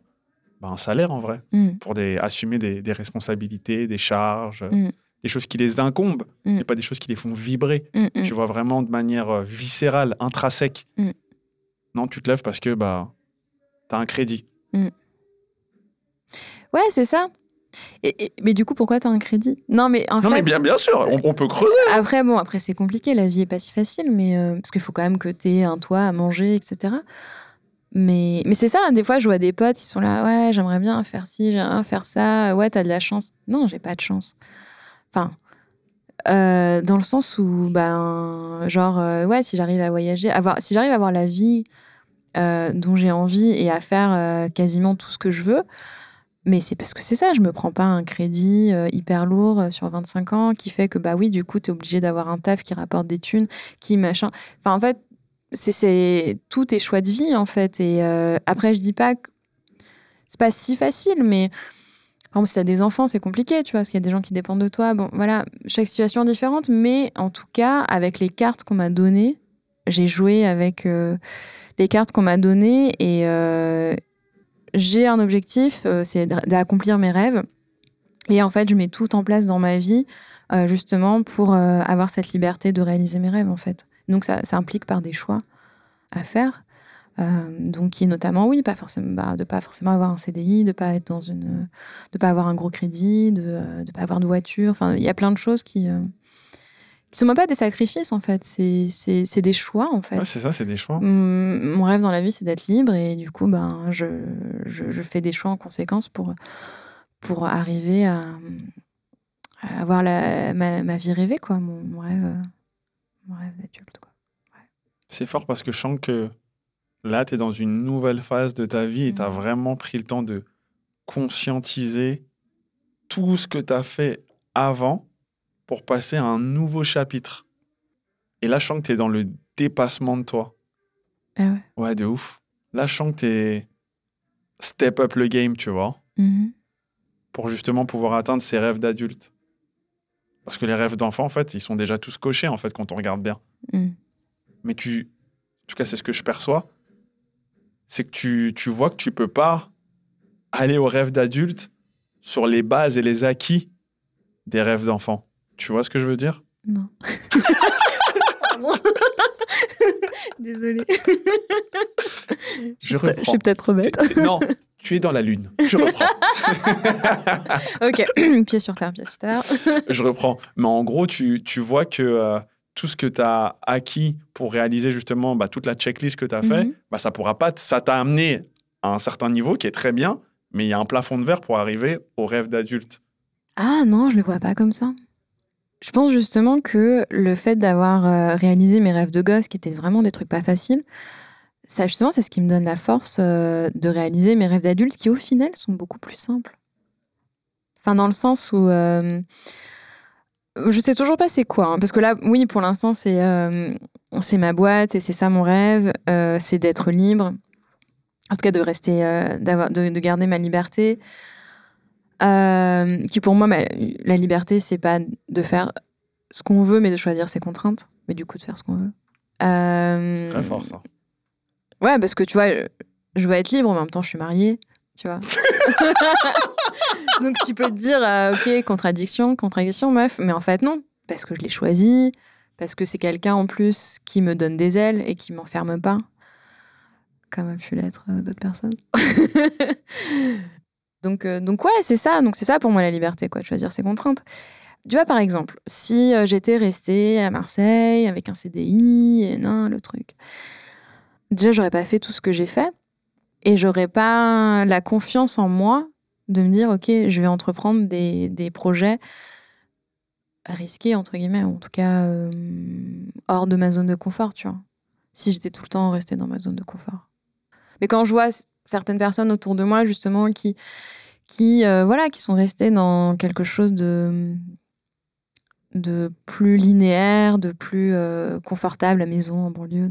bah, un salaire en vrai, Mm. pour des, assumer des, des responsabilités, des charges, Mm. des choses qui les incombent, et pas des choses qui les font vibrer. Tu vois vraiment de manière euh, viscérale, intrinsèque. Non, tu te lèves parce que bah, tu as un crédit. Ouais, c'est ça. Et, et- mais du coup, pourquoi t'as un crédit? Non, mais en non, fait. mais bien, bien sûr, on, on peut creuser. Après, bon, après, c'est compliqué, la vie est pas si facile, mais euh, parce qu'il faut quand même que t'aies un toit à manger, etc. Mais, mais c'est ça, des fois, je vois des potes qui sont là, ouais, j'aimerais bien faire ci, j'aimerais faire ça, ouais, t'as de la chance. Non, j'ai pas de chance. Enfin, euh, dans le sens où, ben, genre, euh, ouais, si j'arrive à voyager, avoir, si j'arrive à avoir la vie euh, dont j'ai envie et à faire euh, quasiment tout ce que je veux, mais c'est parce que c'est ça, je me prends pas un crédit euh, hyper lourd sur 25 ans qui fait que, bah oui, du coup, tu es obligé d'avoir un taf qui rapporte des thunes, qui machin. Enfin, en fait, c'est- tout tes choix de vie, en fait. Et après, je dis pas que c'est pas si facile, mais par exemple, si des enfants, c'est compliqué, tu vois, parce qu'il y a des gens qui dépendent de toi. Bon, voilà, chaque situation est différente, mais en tout cas, avec les cartes qu'on m'a données, j'ai joué avec euh, les cartes qu'on m'a données et euh, j'ai un objectif, euh, c'est d'a- d'accomplir mes rêves. Et en fait, je mets tout en place dans ma vie, justement, pour avoir cette liberté de réaliser mes rêves, en fait. Donc, ça, implique par des choix à faire. Donc, qui est notamment, oui, pas forcément, bah, de pas forcément avoir un CDI, de pas être dans une, de pas avoir un gros crédit, de, de pas avoir de voiture. Enfin, il y a plein de choses qui, sont même pas des sacrifices, en fait. C'est, c'est, c'est des choix, en fait. Ouais, c'est ça, c'est des choix. Mon rêve dans la vie, c'est d'être libre et du coup, ben, je, je, je fais des choix en conséquence pour, pour arriver à, à avoir la, ma, ma vie rêvée, quoi, mon, mon rêve, mon rêve d'adulte. Quoi. C'est fort parce que je sens que là, tu es dans une nouvelle phase de ta vie et tu as vraiment pris le temps de conscientiser tout ce que tu as fait avant pour passer à un nouveau chapitre. Et là, je sens que tu es dans le dépassement de toi. Ah ouais. Ouais, de ouf. Là, je sens que tu es step up le game, tu vois, Mhm. pour justement pouvoir atteindre ses rêves d'adulte. Parce que les rêves d'enfant, en fait, ils sont déjà tous cochés, en fait, quand on regarde bien. Mhm. mais tu, en tout cas c'est ce que je perçois, c'est que tu, tu vois que tu peux pas aller au rêve d'adulte sur les bases et les acquis des rêves d'enfant. Tu vois ce que je veux dire? Non. *laughs* Désolée. Je je suis peut-être trop bête. Non, tu es dans la lune. Je reprends. *laughs* ok, *clears throat* pied sur terre, pied sur terre. *laughs* je reprends. Mais en gros, tu, tu vois que euh, tout ce que tu as acquis pour réaliser justement bah, toute la checklist que tu as fait, Mhm. bah, ça pourra pas, ça t'a amené à un certain niveau qui est très bien, mais il y a un plafond de verre pour arriver au rêve d'adulte. Ah non, je le vois pas comme ça. Je pense justement que le fait d'avoir euh, réalisé mes rêves de gosse, qui étaient vraiment des trucs pas faciles, ça justement, c'est ce qui me donne la force euh, de réaliser mes rêves d'adulte, qui au final sont beaucoup plus simples. Enfin, dans le sens où euh, je sais toujours pas c'est quoi, hein, parce que là, oui, pour l'instant, c'est euh, c'est ma boîte et c'est ça mon rêve, c'est d'être libre, en tout cas de rester, d'avoir, de garder ma liberté. Euh, qui pour moi, ma- la liberté, c'est pas de faire ce qu'on veut, mais de choisir ses contraintes, mais du coup de faire ce qu'on veut. Euh, Très fort ça. Ouais, parce que tu vois, je veux être libre, mais en même temps, je suis mariée, tu vois. *laughs* Donc tu peux te dire, euh, ok, contradiction, contradiction, meuf, mais en fait, non, parce que je l'ai choisi, parce que c'est quelqu'un en plus qui me donne des ailes et qui m'enferme pas, comme a pu l'être d'autres personnes. *laughs* donc, euh, donc ouais, c'est ça, donc c'est ça pour moi la liberté, quoi, de choisir ses contraintes. Tu vois, par exemple, si euh, j'étais restée à Marseille avec un CDI, et non, le truc déjà j'aurais pas fait tout ce que j'ai fait et j'aurais pas la confiance en moi de me dire ok je vais entreprendre des, des projets risqué, entre guillemets, en tout cas euh, hors de ma zone de confort, tu vois. Si j'étais tout le temps restée dans ma zone de confort. Mais quand je vois certaines personnes autour de moi, justement, qui, euh, voilà, qui sont restées dans quelque chose de, plus linéaire, de plus euh, confortable, la maison en banlieue.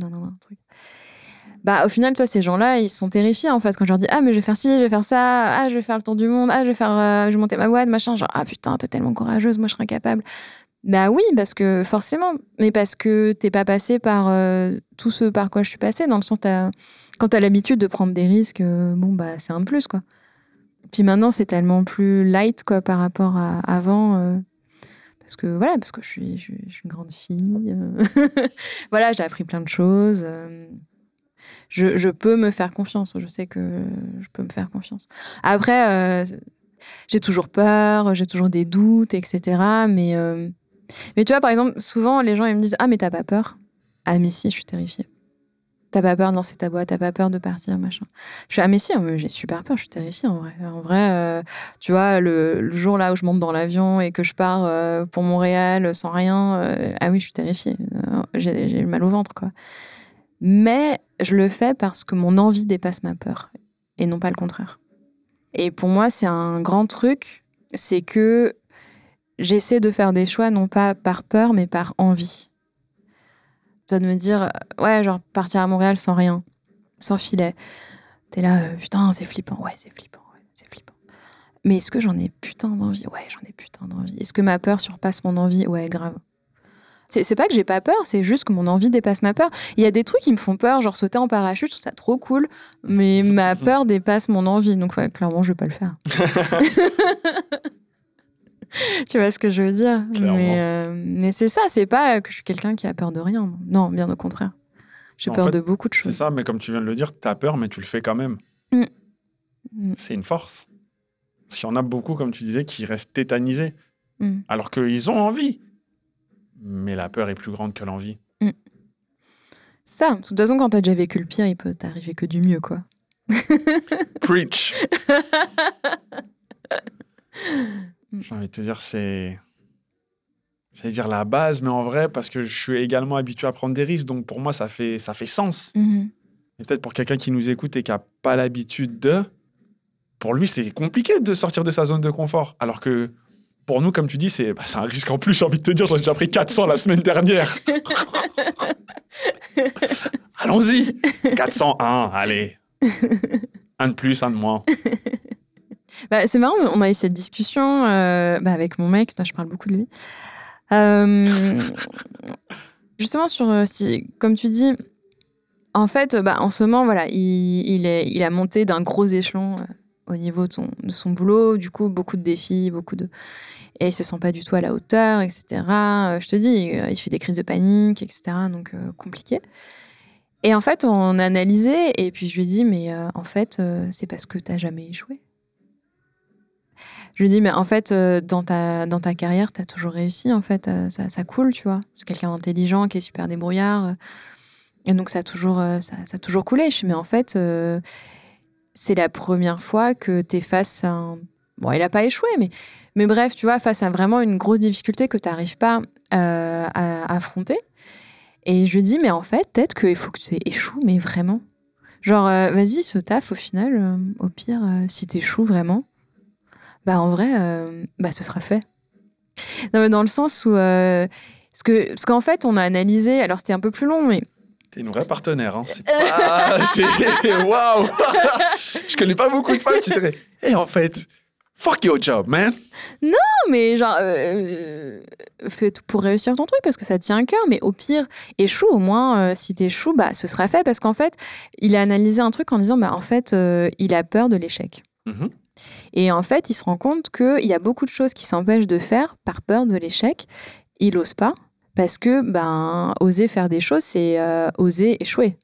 Bah, au final, toi, ces gens-là, ils sont terrifiés en fait quand je leur dis ah mais je vais faire ci, je vais faire ça, ah je vais faire le tour du monde, ah je vais faire, euh, je vais monter ma boîte, machin. Genre ah putain, t'es tellement courageuse, moi je serais incapable. Bah oui, parce que forcément, mais parce que t'es pas passé par euh, tout ce par quoi je suis passée, dans le sens t'as- quand t'as l'habitude de prendre des risques, euh, bon bah c'est un plus quoi. Puis maintenant c'est tellement plus light quoi par rapport à avant. euh, parce que voilà, parce que je suis, je, suis- une grande fille. *laughs* voilà, j'ai appris plein de choses. Je, je peux me faire confiance. Je sais que je peux me faire confiance. Après, j'ai toujours peur, j'ai toujours des doutes, etc. Mais, mais tu vois, par exemple, souvent les gens ils me disent Ah, mais t'as pas peur? Ah, mais si, je suis terrifiée. T'as pas peur de lancer ta boîte, t'as pas peur de partir, machin. Je suis Ah, mais si, j'ai super peur, je suis terrifiée en vrai. En vrai, euh, tu vois, le, jour là où je monte dans l'avion et que je pars euh, pour Montréal sans rien, euh, ah oui, je suis terrifiée. Euh, J'ai mal au ventre, quoi. Mais je le fais parce que mon envie dépasse ma peur et non pas le contraire. Et pour moi, c'est un grand truc, c'est que j'essaie de faire des choix non pas par peur, mais par envie. Tu vas de me dire, euh, ouais, genre partir à Montréal sans rien, sans filet. T'es là, euh, putain, c'est flippant. Ouais, c'est flippant. Ouais, c'est flippant. Mais est-ce que j'en ai putain d'envie? Ouais, j'en ai putain d'envie. Est-ce que ma peur surpasse mon envie? Ouais, grave. C'est c'est pas que j'ai pas peur, c'est juste que mon envie dépasse ma peur. Il y a des trucs qui me font peur, genre sauter en parachute, je trouve ça trop cool, mais ma *laughs* peur dépasse mon envie. Donc, ouais, clairement, je vais pas le faire. *laughs* *laughs* tu vois ce que je veux dire Clairement. Mais, euh, mais c'est ça, c'est pas que je suis quelqu'un qui a peur de rien. Non, bien au contraire. J'ai peur fait, de beaucoup de C'est choses. ça, mais comme tu viens de le dire, t'as peur, mais tu le fais quand même. Mm. Mm. C'est une force. Parce qu'il y en a beaucoup, comme tu disais, qui restent tétanisés. Mm. Alors qu'ils ont envie. Mais la peur est plus grande que l'envie. Ça, parce que de toute façon, quand t'as déjà vécu le pire, il peut t'arriver que du mieux, quoi. Preach *laughs* J'ai envie de te dire, c'est. J'allais dire la base, mais en vrai, parce que je suis également habitué à prendre des risques, donc pour moi, ça fait, ça fait sens. Mhm. Et peut-être pour quelqu'un qui nous écoute et qui n'a pas l'habitude de, pour lui, c'est compliqué de sortir de sa zone de confort. Alors que pour nous, comme tu dis, c'est bah, c'est un risque en plus, j'ai envie de te dire, j'en ai déjà pris 400 la semaine dernière. *laughs* Allons-y 401, allez. Un de plus, un de moins. *laughs* Bah, c'est marrant, on a eu cette discussion euh, bah, avec mon mec, je parle beaucoup de lui. Euh, justement, sur, euh, comme tu dis, en fait, bah, en ce moment, voilà, il, a monté d'un gros échelon au niveau de son, boulot, du coup, beaucoup de défis, beaucoup de. Et il se sent pas du tout à la hauteur, etc. Je te dis, il fait des crises de panique, etc. Donc, compliqué. Et en fait, on a analysé, et puis je lui ai dit, mais en fait, c'est parce que tu jamais échoué. Je lui dis, mais en fait, euh, dans, ta, dans ta carrière, tu as toujours réussi, en fait, euh, ça, ça coule, tu vois. C'est quelqu'un d'intelligent, qui est super débrouillard. euh, et donc, ça a toujours, ça, toujours coulé. Je dis, mais en fait, c'est la première fois que tu es face à un. Bon, il n'a pas échoué, mais, mais bref, tu vois, face à vraiment une grosse difficulté que tu n'arrives pas à affronter. Et je lui dis, mais en fait, peut-être qu'il faut que tu échoues, mais vraiment. Genre, vas-y, ce taf, au final, au pire, euh, si tu échoues vraiment, bah en vrai, euh, bah ce sera fait. Non, mais dans le sens où. euh, parce que- parce qu'en fait, on a analysé, alors c'était un peu plus long, mais T'es une vraie partenaire. Hein. *laughs* *laughs* Waouh Je connais pas beaucoup de femmes qui diraient Et en fait, fuck your job, man. Non, mais genre, euh, euh, fais tout pour réussir ton truc parce que ça te tient à cœur. Mais au pire, échoue au moins. euh, si t'échoues, bah, ce sera fait parce qu'en fait, il a analysé un truc en disant, bah, en fait, euh, il a peur de l'échec. Mhm. Et en fait, il se rend compte qu'il y a beaucoup de choses qui s'empêchent de faire par peur de l'échec. Il ose pas parce que, ben, oser faire des choses, c'est euh, oser échouer.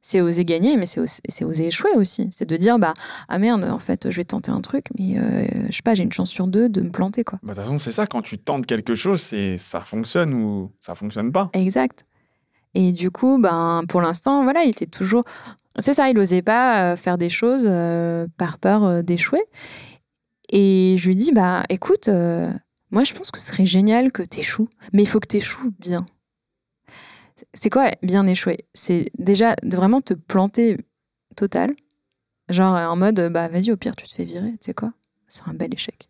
C'est oser gagner, mais c'est oser échouer aussi. C'est de dire, bah, ah merde, en fait, je vais tenter un truc, mais euh, je sais pas, j'ai une chance sur deux de me planter, quoi. Bah, De toute façon, c'est ça. Quand tu tentes quelque chose, c'est ça fonctionne ou ça fonctionne pas. Exact. Et du coup, ben, pour l'instant, voilà, il était toujours. C'est ça, il n'osait pas euh, faire des choses euh, par peur euh, d'échouer. Et je lui dis, bah, écoute, Moi, je pense que ce serait génial que tu échoues, mais il faut que tu échoues bien. C'est quoi bien échouer? C'est déjà de vraiment te planter total. Genre en mode, bah vas-y, au pire, tu te fais virer, tu sais quoi? C'est un bel échec.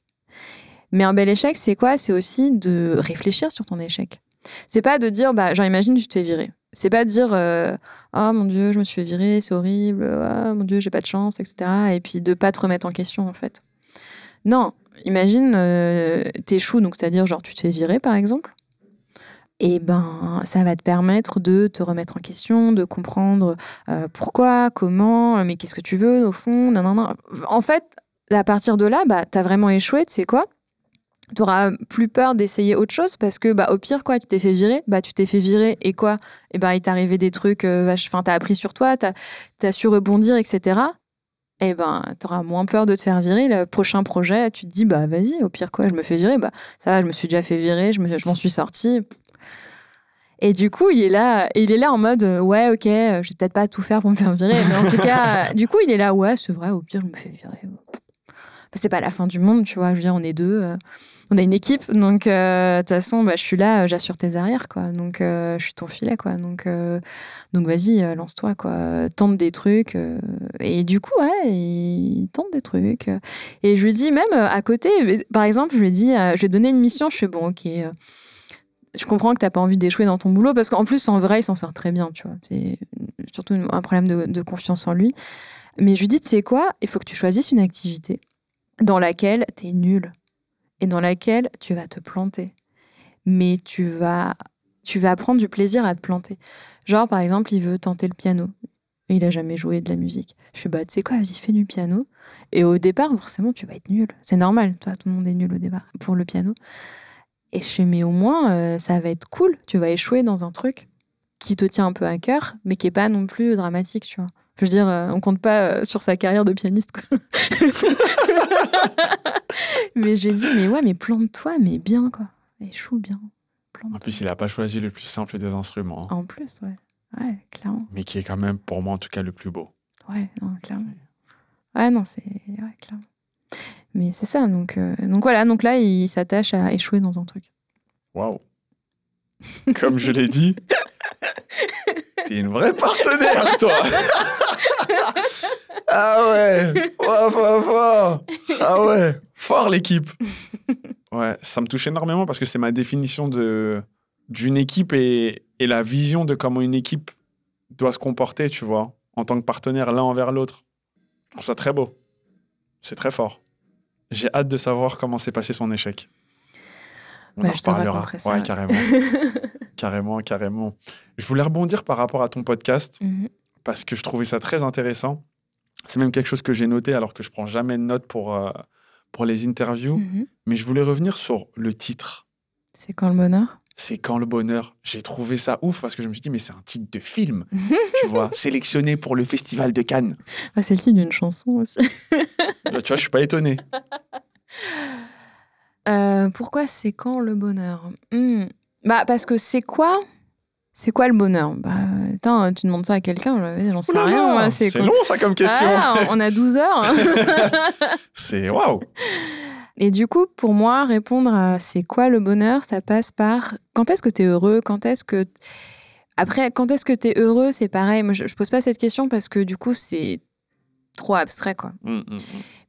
Mais un bel échec, c'est quoi? C'est aussi de réfléchir sur ton échec. C'est pas de dire, bah, genre, imagine, tu te fais virer. C'est pas de dire, euh, oh mon Dieu, je me suis fait virer, c'est horrible, oh mon Dieu, j'ai pas de chance, etc. Et puis de pas te remettre en question, en fait. Non, imagine, euh, t'échoues, donc c'est-à-dire, genre, tu te fais virer, par exemple. Et ben, ça va te permettre de te remettre en question, de comprendre euh, pourquoi, comment, mais qu'est-ce que tu veux au fond. Non, non, non. En fait, à partir de là, bah, t'as vraiment échoué, tu sais quoi? Tu auras plus peur d'essayer autre chose parce que bah au pire quoi tu t'es fait virer bah tu t'es fait virer et quoi? Et bah il t'est arrivé des trucs euh, enfin t'as appris sur toi t'as as su rebondir etc et ben t'auras moins peur de te faire virer. Le prochain projet tu te dis bah vas-y au pire quoi je me fais virer. Bah ça va je me suis déjà fait virer je m'en suis sorti et du coup il est là il est là en mode euh, ouais ok je vais peut-être pas tout faire pour me faire virer mais en tout cas *laughs* du coup il est là ouais c'est vrai au pire je me fais virer. C'est pas la fin du monde tu vois je veux dire on est deux euh on a une équipe, donc euh, de toute façon, bah, je suis là, j'assure tes arrières, quoi. Donc, euh, je suis ton filet, quoi. Donc, euh, donc vas-y, lance-toi, quoi. Tente des trucs. et du coup, ouais, il tente des trucs. Et je lui dis même à côté, par exemple, je lui dit, je ai donné une mission. Je fais bon, ok. je comprends que tu n'as pas envie d'échouer dans ton boulot parce qu'en plus, en vrai, il s'en sort très bien, tu vois. C'est surtout un problème de, confiance en lui. Mais je lui dis, tu sais quoi, il faut que tu choisisses une activité dans laquelle tu es nul et dans laquelle tu vas te planter. Mais tu vas, tu vas prendre du plaisir à te planter. Genre, par exemple, il veut tenter le piano. Il a jamais joué de la musique. Je suis bah, tu sais quoi, vas-y, fais du piano. Et au départ, forcément, tu vas être nul. C'est normal, toi, tout le monde est nul au départ pour le piano. Et je fais, mais au moins, euh, ça va être cool. Tu vas échouer dans un truc qui te tient un peu à cœur, mais qui est pas non plus dramatique, tu vois. Je veux dire, euh, on compte pas euh, sur sa carrière de pianiste, quoi. *laughs* mais j'ai dit, mais ouais, mais plante-toi, mais bien, quoi. Échoue bien. En plus, il n'a pas choisi le plus simple des instruments. Hein. En plus, ouais. Ouais, clairement. Mais qui est quand même, pour moi, en tout cas, le plus beau. Ouais, non, clairement. Ouais, non, c'est. Ouais, clairement. Mais c'est ça, donc, euh, donc voilà, donc là, il s'attache à échouer dans un truc. Waouh! Comme je l'ai dit, t'es une vraie partenaire, toi! *laughs* ah ouais! Fort, fort, fort! Ah ouais! Fort l'équipe! *laughs* Ouais, ça me touche énormément parce que c'est ma définition de d'une équipe et, et la vision de comment une équipe doit se comporter, tu vois, en tant que partenaire l'un envers l'autre. Je trouve ça très beau. C'est très fort. J'ai hâte de savoir comment s'est passé son échec. On en reparlera. ouais, carrément. *laughs* carrément, carrément. Je voulais rebondir par rapport à ton podcast Mhm. parce que je trouvais ça très intéressant. C'est même quelque chose que j'ai noté alors que je prends jamais de notes pour, euh, pour les interviews. Mhm. Mais je voulais revenir sur le titre. C'est quand le bonheur? C'est quand le bonheur. J'ai trouvé ça ouf parce que je me suis dit, mais c'est un titre de film, tu *laughs* vois, sélectionné pour le festival de Cannes. Ah, C'est le titre d'une chanson aussi. Là, *laughs* tu vois, je suis pas étonné. Euh, pourquoi c'est quand le bonheur? Hmm. Bah parce que c'est quoi? C'est quoi le bonheur Bah attends, tu demandes ça à quelqu'un, j'en sais rien. moi, c'est long ça comme question. Ah, on a 12 heures. *laughs* *laughs* C'est waouh. Et du coup, pour moi, répondre à c'est quoi le bonheur, ça passe par quand est-ce que tu es heureux, quand est-ce que après quand est-ce que tu es heureux, c'est pareil. Moi, je, je pose pas cette question parce que du coup, c'est trop abstrait quoi. Mm, mm, mm.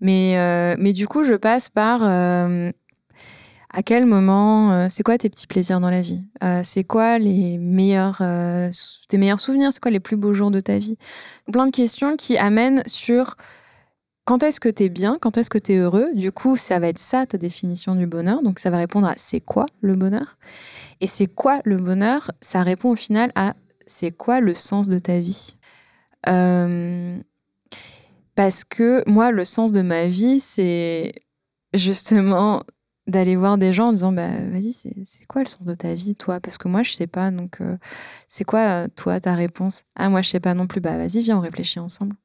Mais, euh, mais du coup, je passe par euh, à quel moment, euh, c'est quoi tes petits plaisirs dans la vie? Euh, C'est quoi les meilleurs, euh, tes meilleurs souvenirs? C'est quoi les plus beaux jours de ta vie? Plein de questions qui amènent sur quand est-ce que tu es bien, quand est-ce que tu es heureux? Du coup, ça va être ça ta définition du bonheur. Donc, ça va répondre à c'est quoi le bonheur? Et c'est quoi le bonheur? Ça répond au final à c'est quoi le sens de ta vie? Parce que moi, le sens de ma vie, c'est justement d'aller voir des gens en disant bah vas-y c'est c'est quoi le sens de ta vie toi? Parce que moi je sais pas donc euh, c'est quoi euh, toi ta réponse? Ah moi je sais pas non plus bah vas-y viens on réfléchit ensemble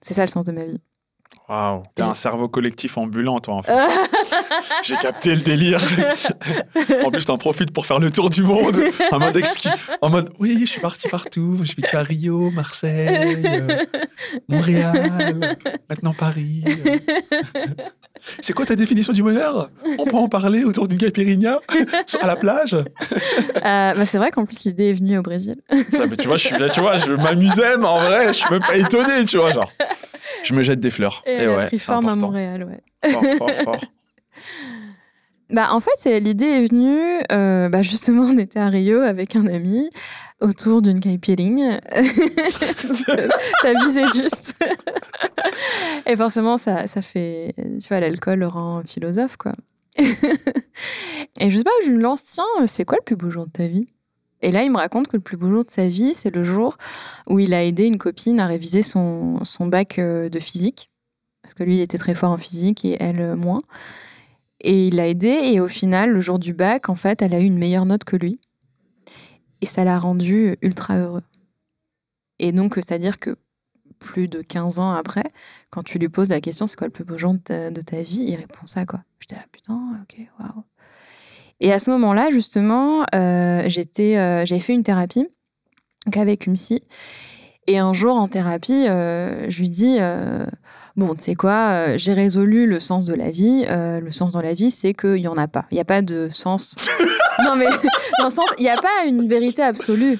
c'est ça le sens de ma vie Waouh. Et- un cerveau collectif ambulant, toi, en fait. *laughs* J'ai capté le délire. en plus, t'en profites pour faire le tour du monde. En mode, excu- en mode oui, je suis parti partout. J'ai vécu à Rio, Marseille, euh, Montréal, maintenant Paris. euh. *laughs* C'est quoi ta définition du bonheur? On peut en parler autour d'une caipirinha *laughs* à la plage? Euh, bah, c'est vrai qu'en plus, l'idée est venue au Brésil. Ça, mais tu vois, je suis là, tu vois, je m'amusais, mais en vrai, je suis même pas étonné, tu vois, genre. Je me jette des fleurs. Et, Et elle a pris forme à. Montréal, ouais. Fort, fort, fort. *laughs* Bah, en fait, l'idée est venue, euh, bah, justement, on était à Rio avec un ami autour d'une caipirinha. *laughs* Ta vie, c'est juste. Et forcément, ça, ça fait, tu vois, l'alcool le rend philosophe, quoi. Et je sais pas, je me lance, tiens, c'est quoi le plus beau jour de ta vie? Et là, il me raconte que le plus beau jour de sa vie, c'est le jour où il a aidé une copine à réviser son, son bac euh, de physique. Parce que lui, il était très fort en physique et elle, euh, moins. Et il l'a aidé et au final, le jour du bac, en fait, elle a eu une meilleure note que lui. Et ça l'a rendu ultra heureux. Et donc, c'est-à-dire que plus de 15 ans après, quand tu lui poses la question, c'est quoi le plus beau jour de ta, vie Il répond ça, quoi. J'étais là, putain, ok, waouh. Et à ce moment-là, justement, euh, j'étais, euh, j'avais fait une thérapie donc avec une psy. Et un jour, en thérapie, euh, je lui dis euh, Bon, tu sais quoi, euh, j'ai résolu le sens de la vie. Euh, le sens dans la vie, c'est qu'il n'y en a pas. Il n'y a pas de sens. *laughs* non, mais dans le sens, il n'y a pas une vérité absolue.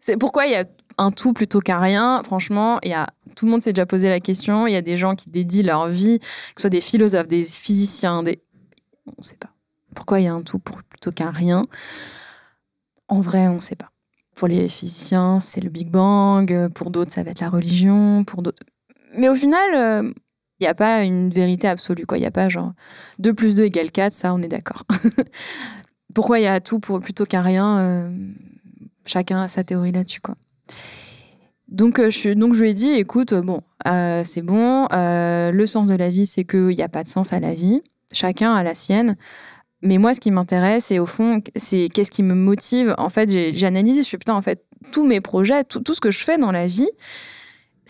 C'est pourquoi il y a un tout plutôt qu'un rien. Franchement, il y a, tout le monde s'est déjà posé la question. Il y a des gens qui dédient leur vie, que ce soit des philosophes, des physiciens, des. On ne sait pas. Pourquoi il y a un tout pour- plutôt qu'un rien? En vrai, on ne sait pas. Pour les physiciens, c'est le Big Bang. Pour d'autres, ça va être la religion. Pour d'autres. Mais au final, euh, il n'y a pas une vérité absolue. Il n'y a pas genre 2 plus 2 égale 4, ça, on est d'accord. *laughs* Pourquoi il y a tout pour, plutôt qu'un rien euh, Chacun a sa théorie là-dessus. quoi. Donc, euh, je, lui ai dit, écoute, euh, bon, euh, c'est bon. euh, le sens de la vie, c'est qu'il n'y a pas de sens à la vie. Chacun a la sienne. Mais moi, ce qui m'intéresse, et au fond, c'est qu'est-ce qui me motive. En fait, j'ai analysé, je suis putain, en fait, tous mes projets, tout ce que je fais dans la vie,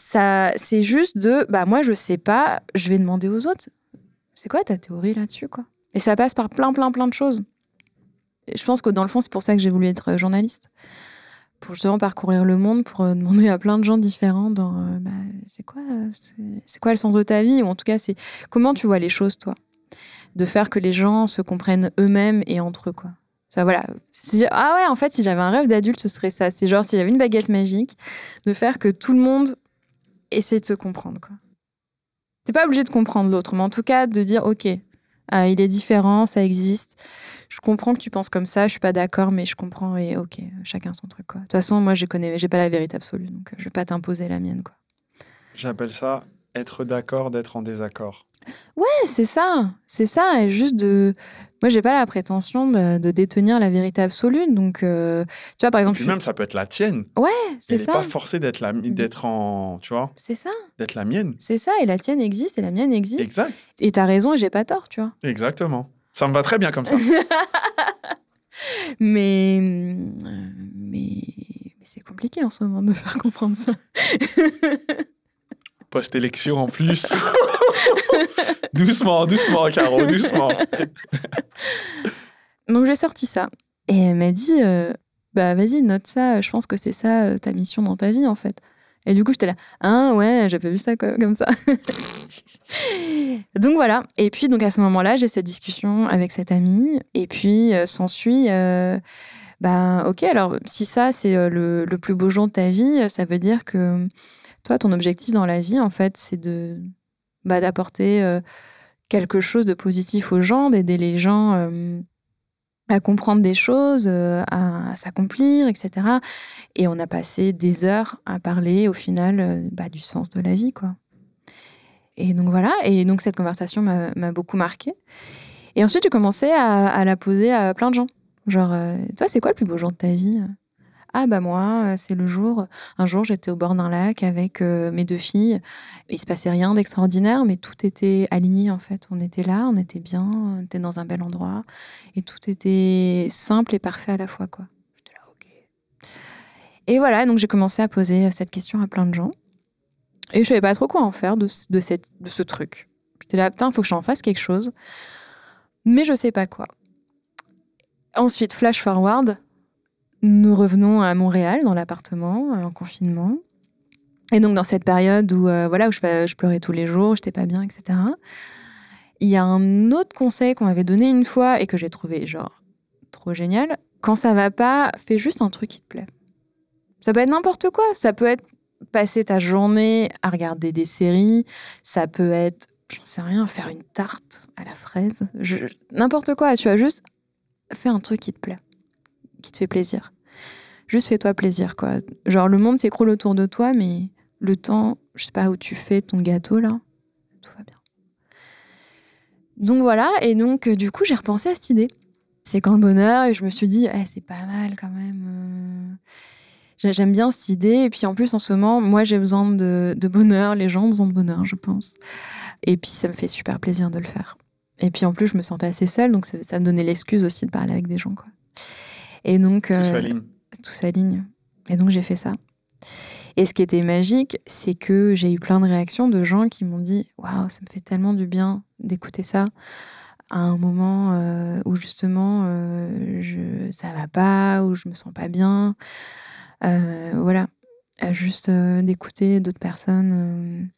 ça, c'est juste de, bah moi, je sais pas, je vais demander aux autres. C'est quoi ta théorie là-dessus, quoi? Et ça passe par plein, plein, plein de choses. Et je pense que dans le fond, c'est pour ça que j'ai voulu être journaliste. Pour justement parcourir le monde, pour euh, demander à plein de gens différents dans, euh, bah, c'est quoi, euh, c'est- quoi le sens de ta vie? Ou en tout cas, c'est comment tu vois les choses, toi? De faire que les gens se comprennent eux-mêmes et entre eux, quoi. Ça, voilà. Ah ouais, en fait, si j'avais un rêve d'adulte, ce serait ça. C'est genre, si j'avais une baguette magique, de faire que tout le monde essaie de se comprendre, quoi. T'es pas obligé de comprendre l'autre, mais en tout cas, de dire, OK, ah, il est différent, ça existe. Je comprends que tu penses comme ça, je suis pas d'accord, mais je comprends et OK, chacun son truc. De toute façon, moi, je connais, j'ai pas la vérité absolue, donc euh, je vais pas t'imposer la mienne, quoi. J'appelle ça être d'accord d'être en désaccord. Ouais, c'est ça, c'est ça, et juste de. Moi, j'ai pas la prétention de, de détenir la vérité absolue, donc euh, tu vois, par exemple, puis même, ça peut être la tienne. c'est Elle n'est ça, pas forcée d'être la, d'être en, tu vois, c'est ça, d'être la mienne. c'est ça, et la tienne existe et la mienne existe, Exact. et t'as raison et j'ai pas tort, tu vois. Exactement. Ça me va très bien comme ça. *laughs* Mais, mais, mais c'est compliqué en ce moment de faire comprendre ça. *laughs* Post-élection en plus. *laughs* doucement, doucement, Caro, doucement. *laughs* Donc j'ai sorti ça. Et elle m'a dit, euh, bah vas-y, note ça, je pense que c'est ça euh, ta mission dans ta vie en fait. Et du coup, j'étais là, ah ouais, j'avais vu ça co- comme ça. *laughs* donc voilà. Et puis, donc à ce moment-là, j'ai cette discussion avec cette amie. Et puis, euh, s'ensuit, bah ok, alors si ça, c'est le, le plus beau jour de ta vie, ça veut dire que toi, ton objectif dans la vie, en fait, c'est de bah, d'apporter euh, quelque chose de positif aux gens, d'aider les gens. euh, à comprendre des choses, euh, à, s'accomplir, etc. Et on a passé des heures à parler au final bah, du sens de la vie, quoi. Et donc voilà, et donc cette conversation m'a beaucoup marquée. Et ensuite, j'ai commencé à, à la poser à plein de gens. Genre, toi, c'est quoi le plus beau jour de ta vie? Ah bah moi, euh, c'est le jour. Un jour, j'étais au bord d'un lac avec euh, mes deux filles. Il se passait rien d'extraordinaire, mais tout était aligné en fait. On était là, on était bien, on était dans un bel endroit, et tout était simple et parfait à la fois, quoi. J'étais là, ok. Et voilà, donc j'ai commencé à poser cette question à plein de gens. Et je savais pas trop quoi en faire de, ce- truc. J'étais là, putain, faut que j'en fasse quelque chose. Mais je sais pas quoi. Ensuite, flash forward, nous revenons à Montréal, dans l'appartement, euh, en confinement. Et donc, dans cette période où, euh, voilà, où je, pleurais tous les jours, j'étais pas bien, etc. il y a un autre conseil qu'on m'avait donné une fois et que j'ai trouvé genre trop génial. Quand ça va pas, fais juste un truc qui te plaît. Ça peut être n'importe quoi. Ça peut être passer ta journée à regarder des séries. Ça peut être, j'en sais rien, faire une tarte à la fraise. N'importe quoi. Tu as juste fait un truc qui te plaît, qui te fait plaisir. Juste fais-toi plaisir, quoi. Genre, le monde s'écroule autour de toi, mais le temps, je sais pas où tu fais ton gâteau, là, tout va bien. Donc voilà, et donc, euh, du coup, j'ai repensé à cette idée. C'est quand le bonheur, et je me suis dit, Eh, c'est pas mal quand même. euh. J'ai- J'aime bien cette idée, et puis en plus, en ce moment, moi, j'ai besoin de, de bonheur, les gens ont besoin de bonheur, je pense. Et puis, ça me fait super plaisir de le faire. Et puis, en plus, je me sentais assez seule, donc ça me donnait l'excuse aussi de parler avec des gens, quoi. Et donc. Tout euh, s'aligne. tout s'aligne. Et donc j'ai fait ça. Et ce qui était magique, c'est que j'ai eu plein de réactions de gens qui m'ont dit Waouh, ça me fait tellement du bien d'écouter ça à un moment euh, où justement euh, je, ça va pas, où je me sens pas bien. Euh, voilà. Juste d'écouter d'autres personnes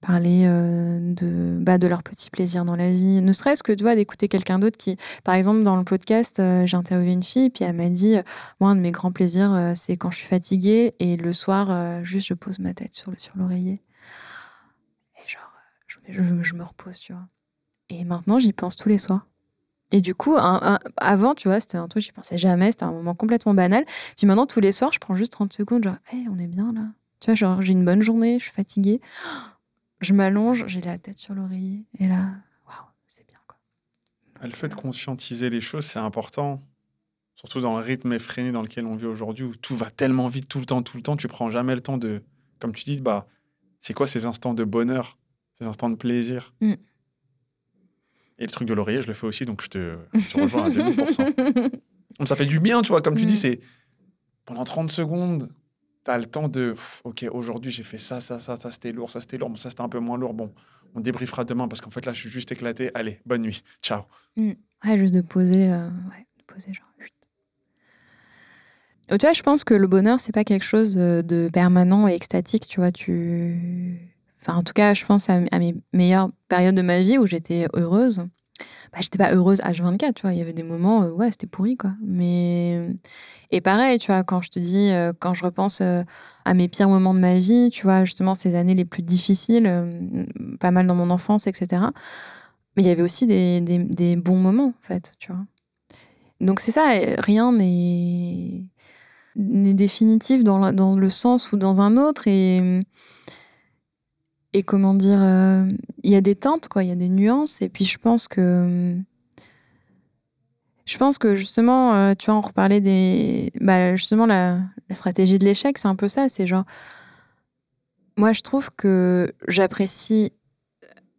parler euh, de, bah, de leurs petits plaisirs dans la vie. Ne serait-ce que tu vois, d'écouter quelqu'un d'autre qui, par exemple, dans le podcast, euh, j'ai interviewé une fille, puis elle m'a dit moi, un de mes grands plaisirs, euh, c'est quand je suis fatiguée et le soir, juste je pose ma tête sur le sur l'oreiller. Et genre, je, je- me repose, tu vois. Et maintenant, j'y pense tous les soirs. Et du coup, avant, tu vois, c'était un truc, j'y pensais jamais, c'était un moment complètement banal. Puis maintenant, tous les soirs, je prends juste 30 secondes, genre, Hey, on est bien là. Tu vois, genre, j'ai une bonne journée, je suis fatiguée. Je m'allonge, j'ai la tête sur l'oreiller. Et là, waouh, c'est bien, quoi. Le fait de conscientiser les choses, c'est important. Surtout dans le rythme effréné dans lequel on vit aujourd'hui, où tout va tellement vite, tout le temps, tout le temps, tu prends jamais le temps de, comme tu dis, bah, c'est quoi ces instants de bonheur, ces instants de plaisir? Mm. Et le truc de l'oreiller, je le fais aussi, donc je te, je te rejoins à *laughs* 2000%. Donc ça fait du bien, tu vois, comme tu Mm. dis, c'est pendant 30 secondes, tu as le temps de, ok, aujourd'hui j'ai fait ça, ça, ça, ça c'était lourd, ça c'était lourd, bon, ça c'était un peu moins lourd, bon, on débriefera demain parce qu'en fait là je suis juste éclaté, allez, bonne nuit, ciao. Ouais, juste de poser, euh, ouais, de poser genre. Tu vois, je pense que le bonheur, c'est pas quelque chose euh, de permanent et extatique, tu vois. Tu... Enfin, en tout cas, je pense à, à mes meilleures périodes de ma vie où j'étais heureuse. Bah, j'étais pas heureuse H24, tu vois. Il y avait des moments, euh, ouais, c'était pourri, quoi. Mais. Et pareil, tu vois, quand je te dis, euh, quand je repense euh, à mes pires moments de ma vie, tu vois, justement, ces années les plus difficiles, pas mal dans mon enfance, etc. Mais il y avait aussi des, des- bons moments, en fait, tu vois. Donc c'est ça, rien n'est définitif dans, dans le sens ou dans un autre. Et, et comment dire, euh, il y a des teintes, quoi, il y a des nuances. Et puis je pense que... Je pense que justement, euh, tu vois, on reparlait des... Bah, justement, la, stratégie de l'échec, c'est un peu ça. C'est genre... Moi, je trouve que j'apprécie...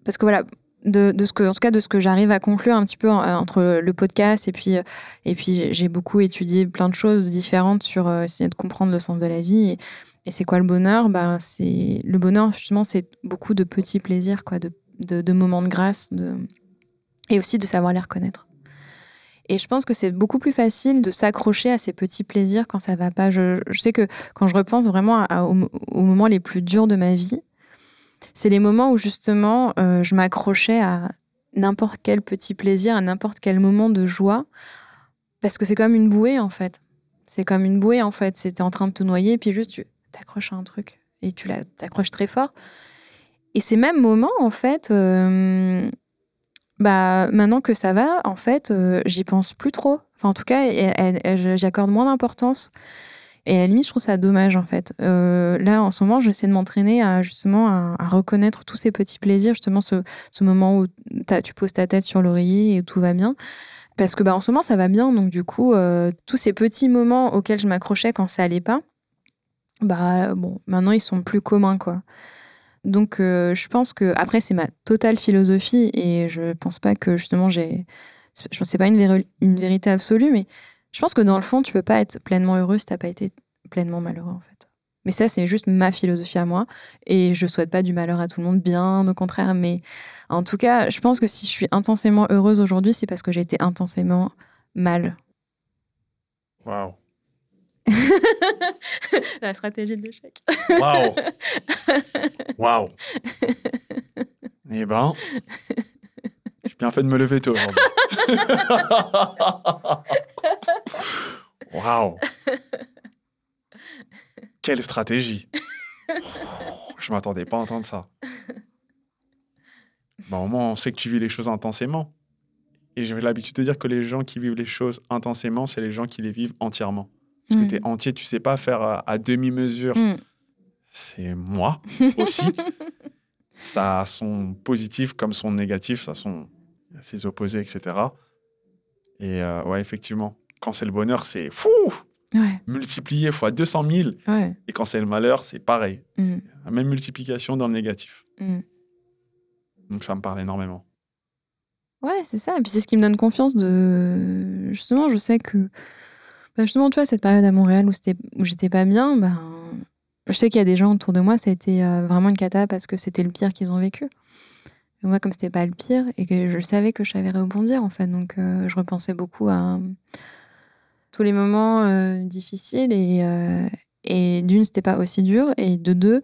Parce que voilà, de, ce que, en tout cas, de ce que j'arrive à conclure un petit peu en- entre le podcast et puis, euh, et puis j'ai- beaucoup étudié plein de choses différentes sur euh, essayer de comprendre le sens de la vie. Et c'est quoi le bonheur? Ben, c'est Le bonheur, justement, c'est beaucoup de petits plaisirs, quoi, de, moments de grâce de... et aussi de savoir les reconnaître. Et je pense que c'est beaucoup plus facile de s'accrocher à ces petits plaisirs quand ça va pas. Je, sais que quand je repense vraiment aux moments les plus durs de ma vie, c'est les moments où justement euh, je m'accrochais à n'importe quel petit plaisir, à n'importe quel moment de joie, parce que c'est comme une bouée en fait. C'est comme une bouée en fait. C'était en train de te noyer, puis juste tu t'accroches à un truc et tu t'accroches très fort. Et ces mêmes moments en fait, euh, bah maintenant que ça va, en fait, euh, j'y pense plus trop. Enfin, en tout cas, et- et- et j'y accorde moins d'importance. Et à la limite, je trouve ça dommage, en fait. Euh, là, en ce moment, j'essaie de m'entraîner à justement à, reconnaître tous ces petits plaisirs, justement ce, ce moment où tu poses ta tête sur l'oreiller et tout va bien. Parce que bah, en ce moment, ça va bien. Donc, du coup, tous ces petits moments auxquels je m'accrochais quand ça allait pas, bah, bon, maintenant, ils sont plus communs, quoi. Donc, euh, je pense que, après, c'est ma totale philosophie et je pense pas que justement j'ai. Je c'est pas une, une vérité absolue, mais je pense que dans le fond, tu peux pas être pleinement heureux si t'as pas été pleinement malheureux, en fait. Mais ça, c'est juste ma philosophie à moi. Et je souhaite pas du malheur à tout le monde, bien au contraire. Mais en tout cas, je pense que si je suis intensément heureuse aujourd'hui, c'est parce que j'ai été intensément mal. Waouh. *laughs* La stratégie de l'échec. Waouh. *laughs* Waouh. Eh ben, Bien fait de me lever tôt aujourd'hui. *laughs* Waouh Quelle stratégie Je m'attendais pas à entendre ça. Bah, au moins, on sait que tu vis les choses intensément. Et j'avais l'habitude de dire que les gens qui vivent les choses intensément, c'est les gens qui les vivent entièrement. Parce que Mm. tu es entier, tu sais pas faire à, à demi-mesure. Mm. C'est moi *laughs* aussi. ça a son positif comme son négatif, ça a son, ses opposés, etc. Et euh, ouais, effectivement, quand c'est le bonheur, c'est fou Ouais, multiplié fois 200 000. ouais. Et quand c'est le malheur, c'est pareil. Mm. La même multiplication dans le négatif. Donc ça me parle énormément. Ouais, c'est ça. Et puis c'est ce qui me donne confiance de. Justement, je sais que. Bah, justement, tu vois, cette période à Montréal où, j'étais pas bien, ben. Je sais qu'il y a des gens autour de moi, ça a été euh, vraiment une cata parce que c'était le pire qu'ils ont vécu. Et moi, comme c'était pas le pire et que je savais que je savais rebondir, en fait, donc euh, je repensais beaucoup à euh, tous les moments difficiles et, euh, et d'une, c'était pas aussi dur et de deux,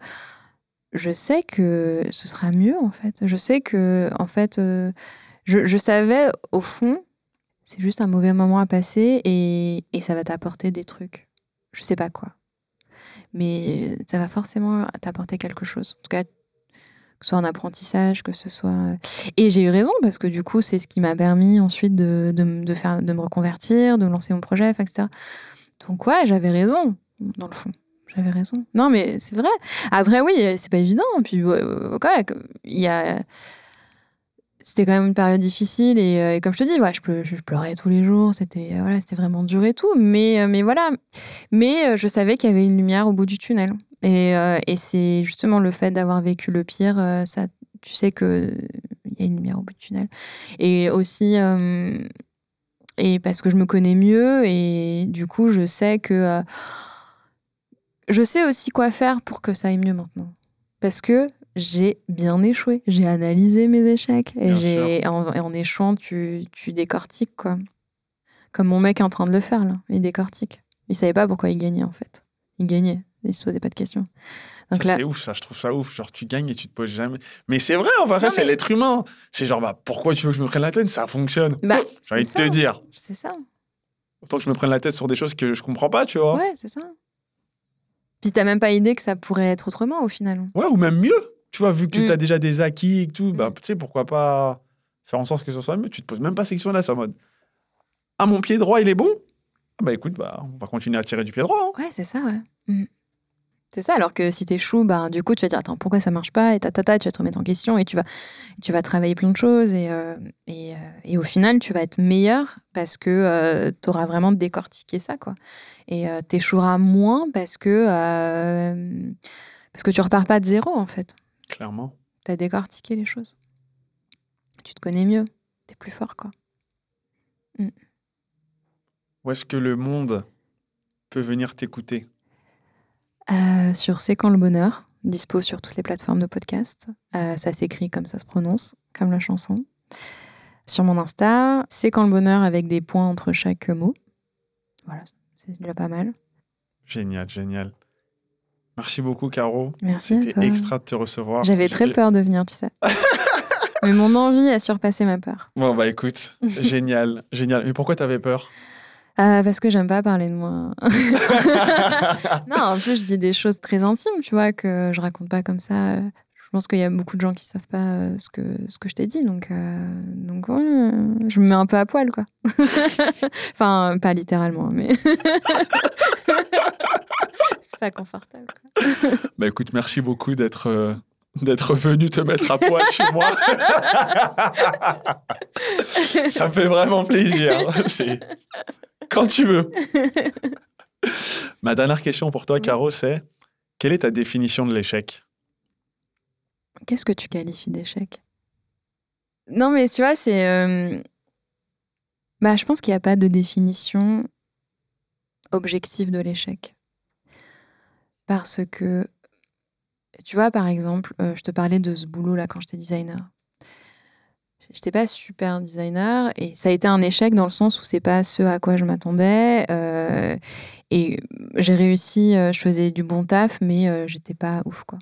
je sais que ce sera mieux, en fait. Je sais que, en fait, je, je savais au fond, c'est juste un mauvais moment à passer et, et ça va t'apporter des trucs. Je sais pas quoi. Mais ça va forcément t'apporter quelque chose. En tout cas, que ce soit un apprentissage, que ce soit. Et j'ai eu raison parce que du coup, c'est ce qui m'a permis ensuite de, de, faire, de me reconvertir, de lancer mon projet, etc. Donc, ouais, j'avais raison, dans le fond. J'avais raison. Non, mais c'est vrai. Après, oui, c'est pas évident. Puis, ouais, ouais, il y a c'était quand même une période difficile et, euh, comme je te dis ouais, je, pleu- je pleurais tous les jours c'était euh, voilà c'était vraiment dur et tout mais euh, mais voilà mais je savais qu'il y avait une lumière au bout du tunnel et, et c'est justement le fait d'avoir vécu le pire ça tu sais que il y a une lumière au bout du tunnel et aussi et parce que je me connais mieux et du coup je sais que je sais aussi quoi faire pour que ça aille mieux maintenant parce que j'ai bien échoué. J'ai analysé mes échecs. Et j'ai en, échouant, tu, tu décortiques, quoi. Comme mon mec est en train de le faire, là. Il décortique. Il savait pas pourquoi il gagnait, en fait. Il gagnait. Il se posait pas de questions. Donc Ça, là, c'est ouf, ça, je trouve ça ouf. Genre, tu gagnes et tu te poses jamais. Mais c'est vrai, en vrai, Non, c'est mais- l'être humain. C'est genre, bah, pourquoi tu veux que je me prenne la tête? Ça fonctionne. bah, J'ai c'est envie de ça. te dire. C'est ça. Autant que je me prenne la tête sur des choses que je comprends pas, tu vois. Ouais, Ouais, c'est ça. Puis t'as même pas idée que ça pourrait être autrement, au final. ou même mieux. Tu vois, vu que Mm. tu as déjà des acquis et tout, bah, Mm. tu sais, pourquoi pas faire en sorte que ce soit mieux Tu te poses même pas cette question-là, c'est en mode Ah, mon pied droit, il est bon? Ah Bah écoute, bah, on va continuer à tirer du pied droit. hein. Ouais, c'est ça, ouais. Mm. C'est ça, alors que si t'échoues, bah, du coup, tu vas dire, attends, pourquoi ça marche pas? Et tata, tu vas te remettre en question et tu vas, tu vas travailler plein de choses. Et, euh, et, euh, et au final, tu vas être meilleur parce que tu auras vraiment décortiqué ça, quoi. Et euh, t'échoueras moins parce que, euh, parce que tu repars pas de zéro, en fait. Clairement. Tu as décortiqué les choses. Tu te connais mieux. Tu es plus fort, quoi. Où est-ce que le monde peut venir t'écouter? Euh, sur C'est quand le bonheur, dispo sur toutes les plateformes de podcast. Euh, ça s'écrit comme ça se prononce, comme la chanson. Sur mon Insta, C'est quand le bonheur avec des points entre chaque mot. Voilà, c'est déjà pas mal. Génial, génial. Merci beaucoup, Caro. Merci C'était extra de te recevoir. J'avais très peur de venir, tu sais. *laughs* Mais mon envie a surpassé ma peur. Bon, bah écoute, *laughs* génial, génial. Mais pourquoi t'avais peur? Euh, parce que j'aime pas parler de moi. *laughs* non, en plus, je dis des choses très intimes, tu vois, que je raconte pas comme ça. Je pense qu'il y a beaucoup de gens qui savent pas euh, ce que, ce que je t'ai dit, donc, euh, donc ouais, euh, je me mets un peu à poil, quoi. enfin, pas littéralement, mais. C'est pas confortable, quoi. *laughs* Bah écoute, merci beaucoup d'être euh, d'être venu te mettre à poil chez moi. *laughs* Ça me fait vraiment plaisir. C'est quand tu veux. *laughs* Ma dernière question pour toi, Caro, c'est quelle est ta définition de l'échec? Qu'est-ce que tu qualifies d'échec? Non, mais tu vois, c'est. euh, Bah, je pense qu'il n'y a pas de définition objective de l'échec. Parce que, tu vois, par exemple, euh, je te parlais de ce boulot-là quand j'étais designer. J'étais pas super designer et ça a été un échec dans le sens où c'est pas ce à quoi je m'attendais. euh, et j'ai réussi, euh, je faisais du bon taf, mais j'étais pas ouf, quoi.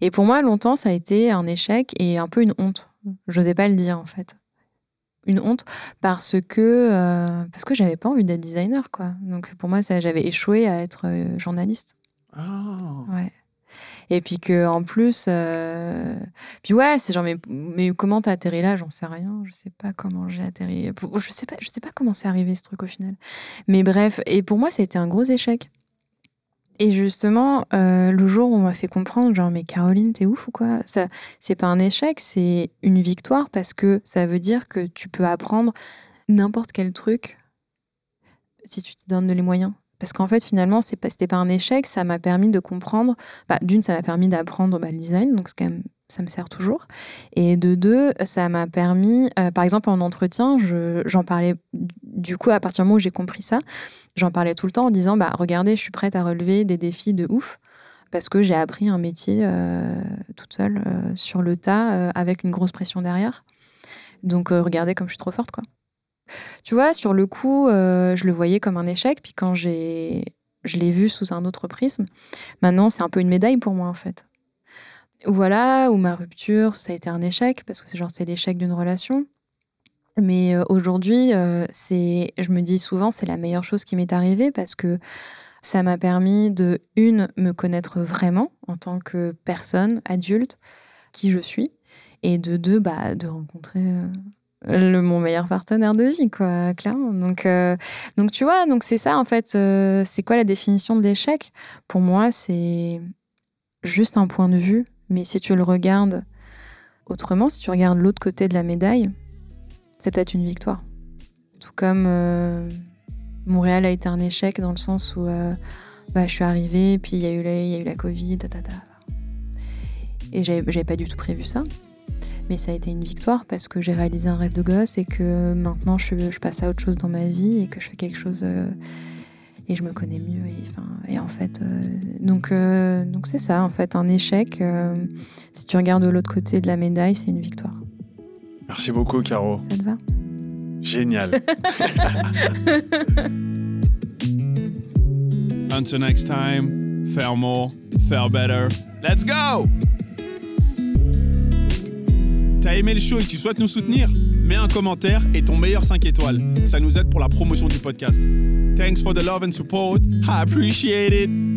Et pour moi, longtemps, ça a été un échec et un peu une honte. Je n'osais pas le dire, en fait. une honte parce que euh, parce que j'avais pas envie d'être designer quoi. Donc pour moi j'avais échoué à être journaliste. Ah. Ouais. Et puis que en plus euh, puis ouais, c'est genre mais, mais comment t'as atterri là, j'en sais rien, je sais pas comment j'ai atterri. Je sais pas je sais pas comment c'est arrivé ce truc au final. Mais bref, et pour moi ça a été un gros échec. Et justement, euh, le jour où on m'a fait comprendre, genre, mais Caroline, t'es ouf ou quoi? Ça, c'est pas un échec, c'est une victoire parce que ça veut dire que tu peux apprendre n'importe quel truc si tu te donnes les moyens. Parce qu'en fait, finalement, c'est pas, c'était pas un échec, ça m'a permis de comprendre. Bah, d'une, ça m'a permis d'apprendre bah, le design, donc ça me sert toujours. Et de deux, ça m'a permis, euh, par exemple en entretien, je, j'en parlais du coup à partir du moment où j'ai compris ça, j'en parlais tout le temps en disant bah regardez, je suis prête à relever des défis de ouf parce que j'ai appris un métier euh, toute seule euh, sur le tas euh, avec une grosse pression derrière. Donc regardez comme je suis trop forte quoi. Tu vois, sur le coup, euh, je le voyais comme un échec, puis quand j'ai je l'ai vu sous un autre prisme, maintenant c'est un peu une médaille pour moi en fait voilà, où ma rupture, ça a été un échec, parce que c'est genre c'est l'échec d'une relation. Mais euh, aujourd'hui, euh, c'est, je me dis souvent, c'est la meilleure chose qui m'est arrivée parce que ça m'a permis de, une, me connaître vraiment en tant que personne adulte, qui je suis, et de deux, bah, de rencontrer le, mon meilleur partenaire de vie, quoi, clairement. Donc, euh, tu vois, donc c'est ça en fait. euh, c'est quoi la définition de l'échec? Pour moi, c'est juste un point de vue mais si tu le regardes autrement, si tu regardes l'autre côté de la médaille, c'est peut-être une victoire. Tout comme euh, Montréal a été un échec dans le sens où bah, je suis arrivée, puis il y, a eu la- Covid, ta, ta, ta. et j'avais pas du tout prévu ça. Mais ça a été une victoire parce que j'ai réalisé un rêve de gosse et que maintenant je, je passe à autre chose dans ma vie et que je fais quelque chose euh, et je me connais mieux. Et, enfin, et en fait, euh, donc euh, donc c'est ça, en fait, un échec. euh, si tu regardes de l'autre côté de la médaille, c'est une victoire. Merci beaucoup, Caro. Ça te va? Génial. *laughs* Until next time, faire more, faire better. Let's go! T'as aimé le show et tu souhaites nous soutenir? Mets un commentaire et ton meilleur 5 étoiles. Ça nous aide pour la promotion du podcast. Thanks for the love and support. I appreciate it.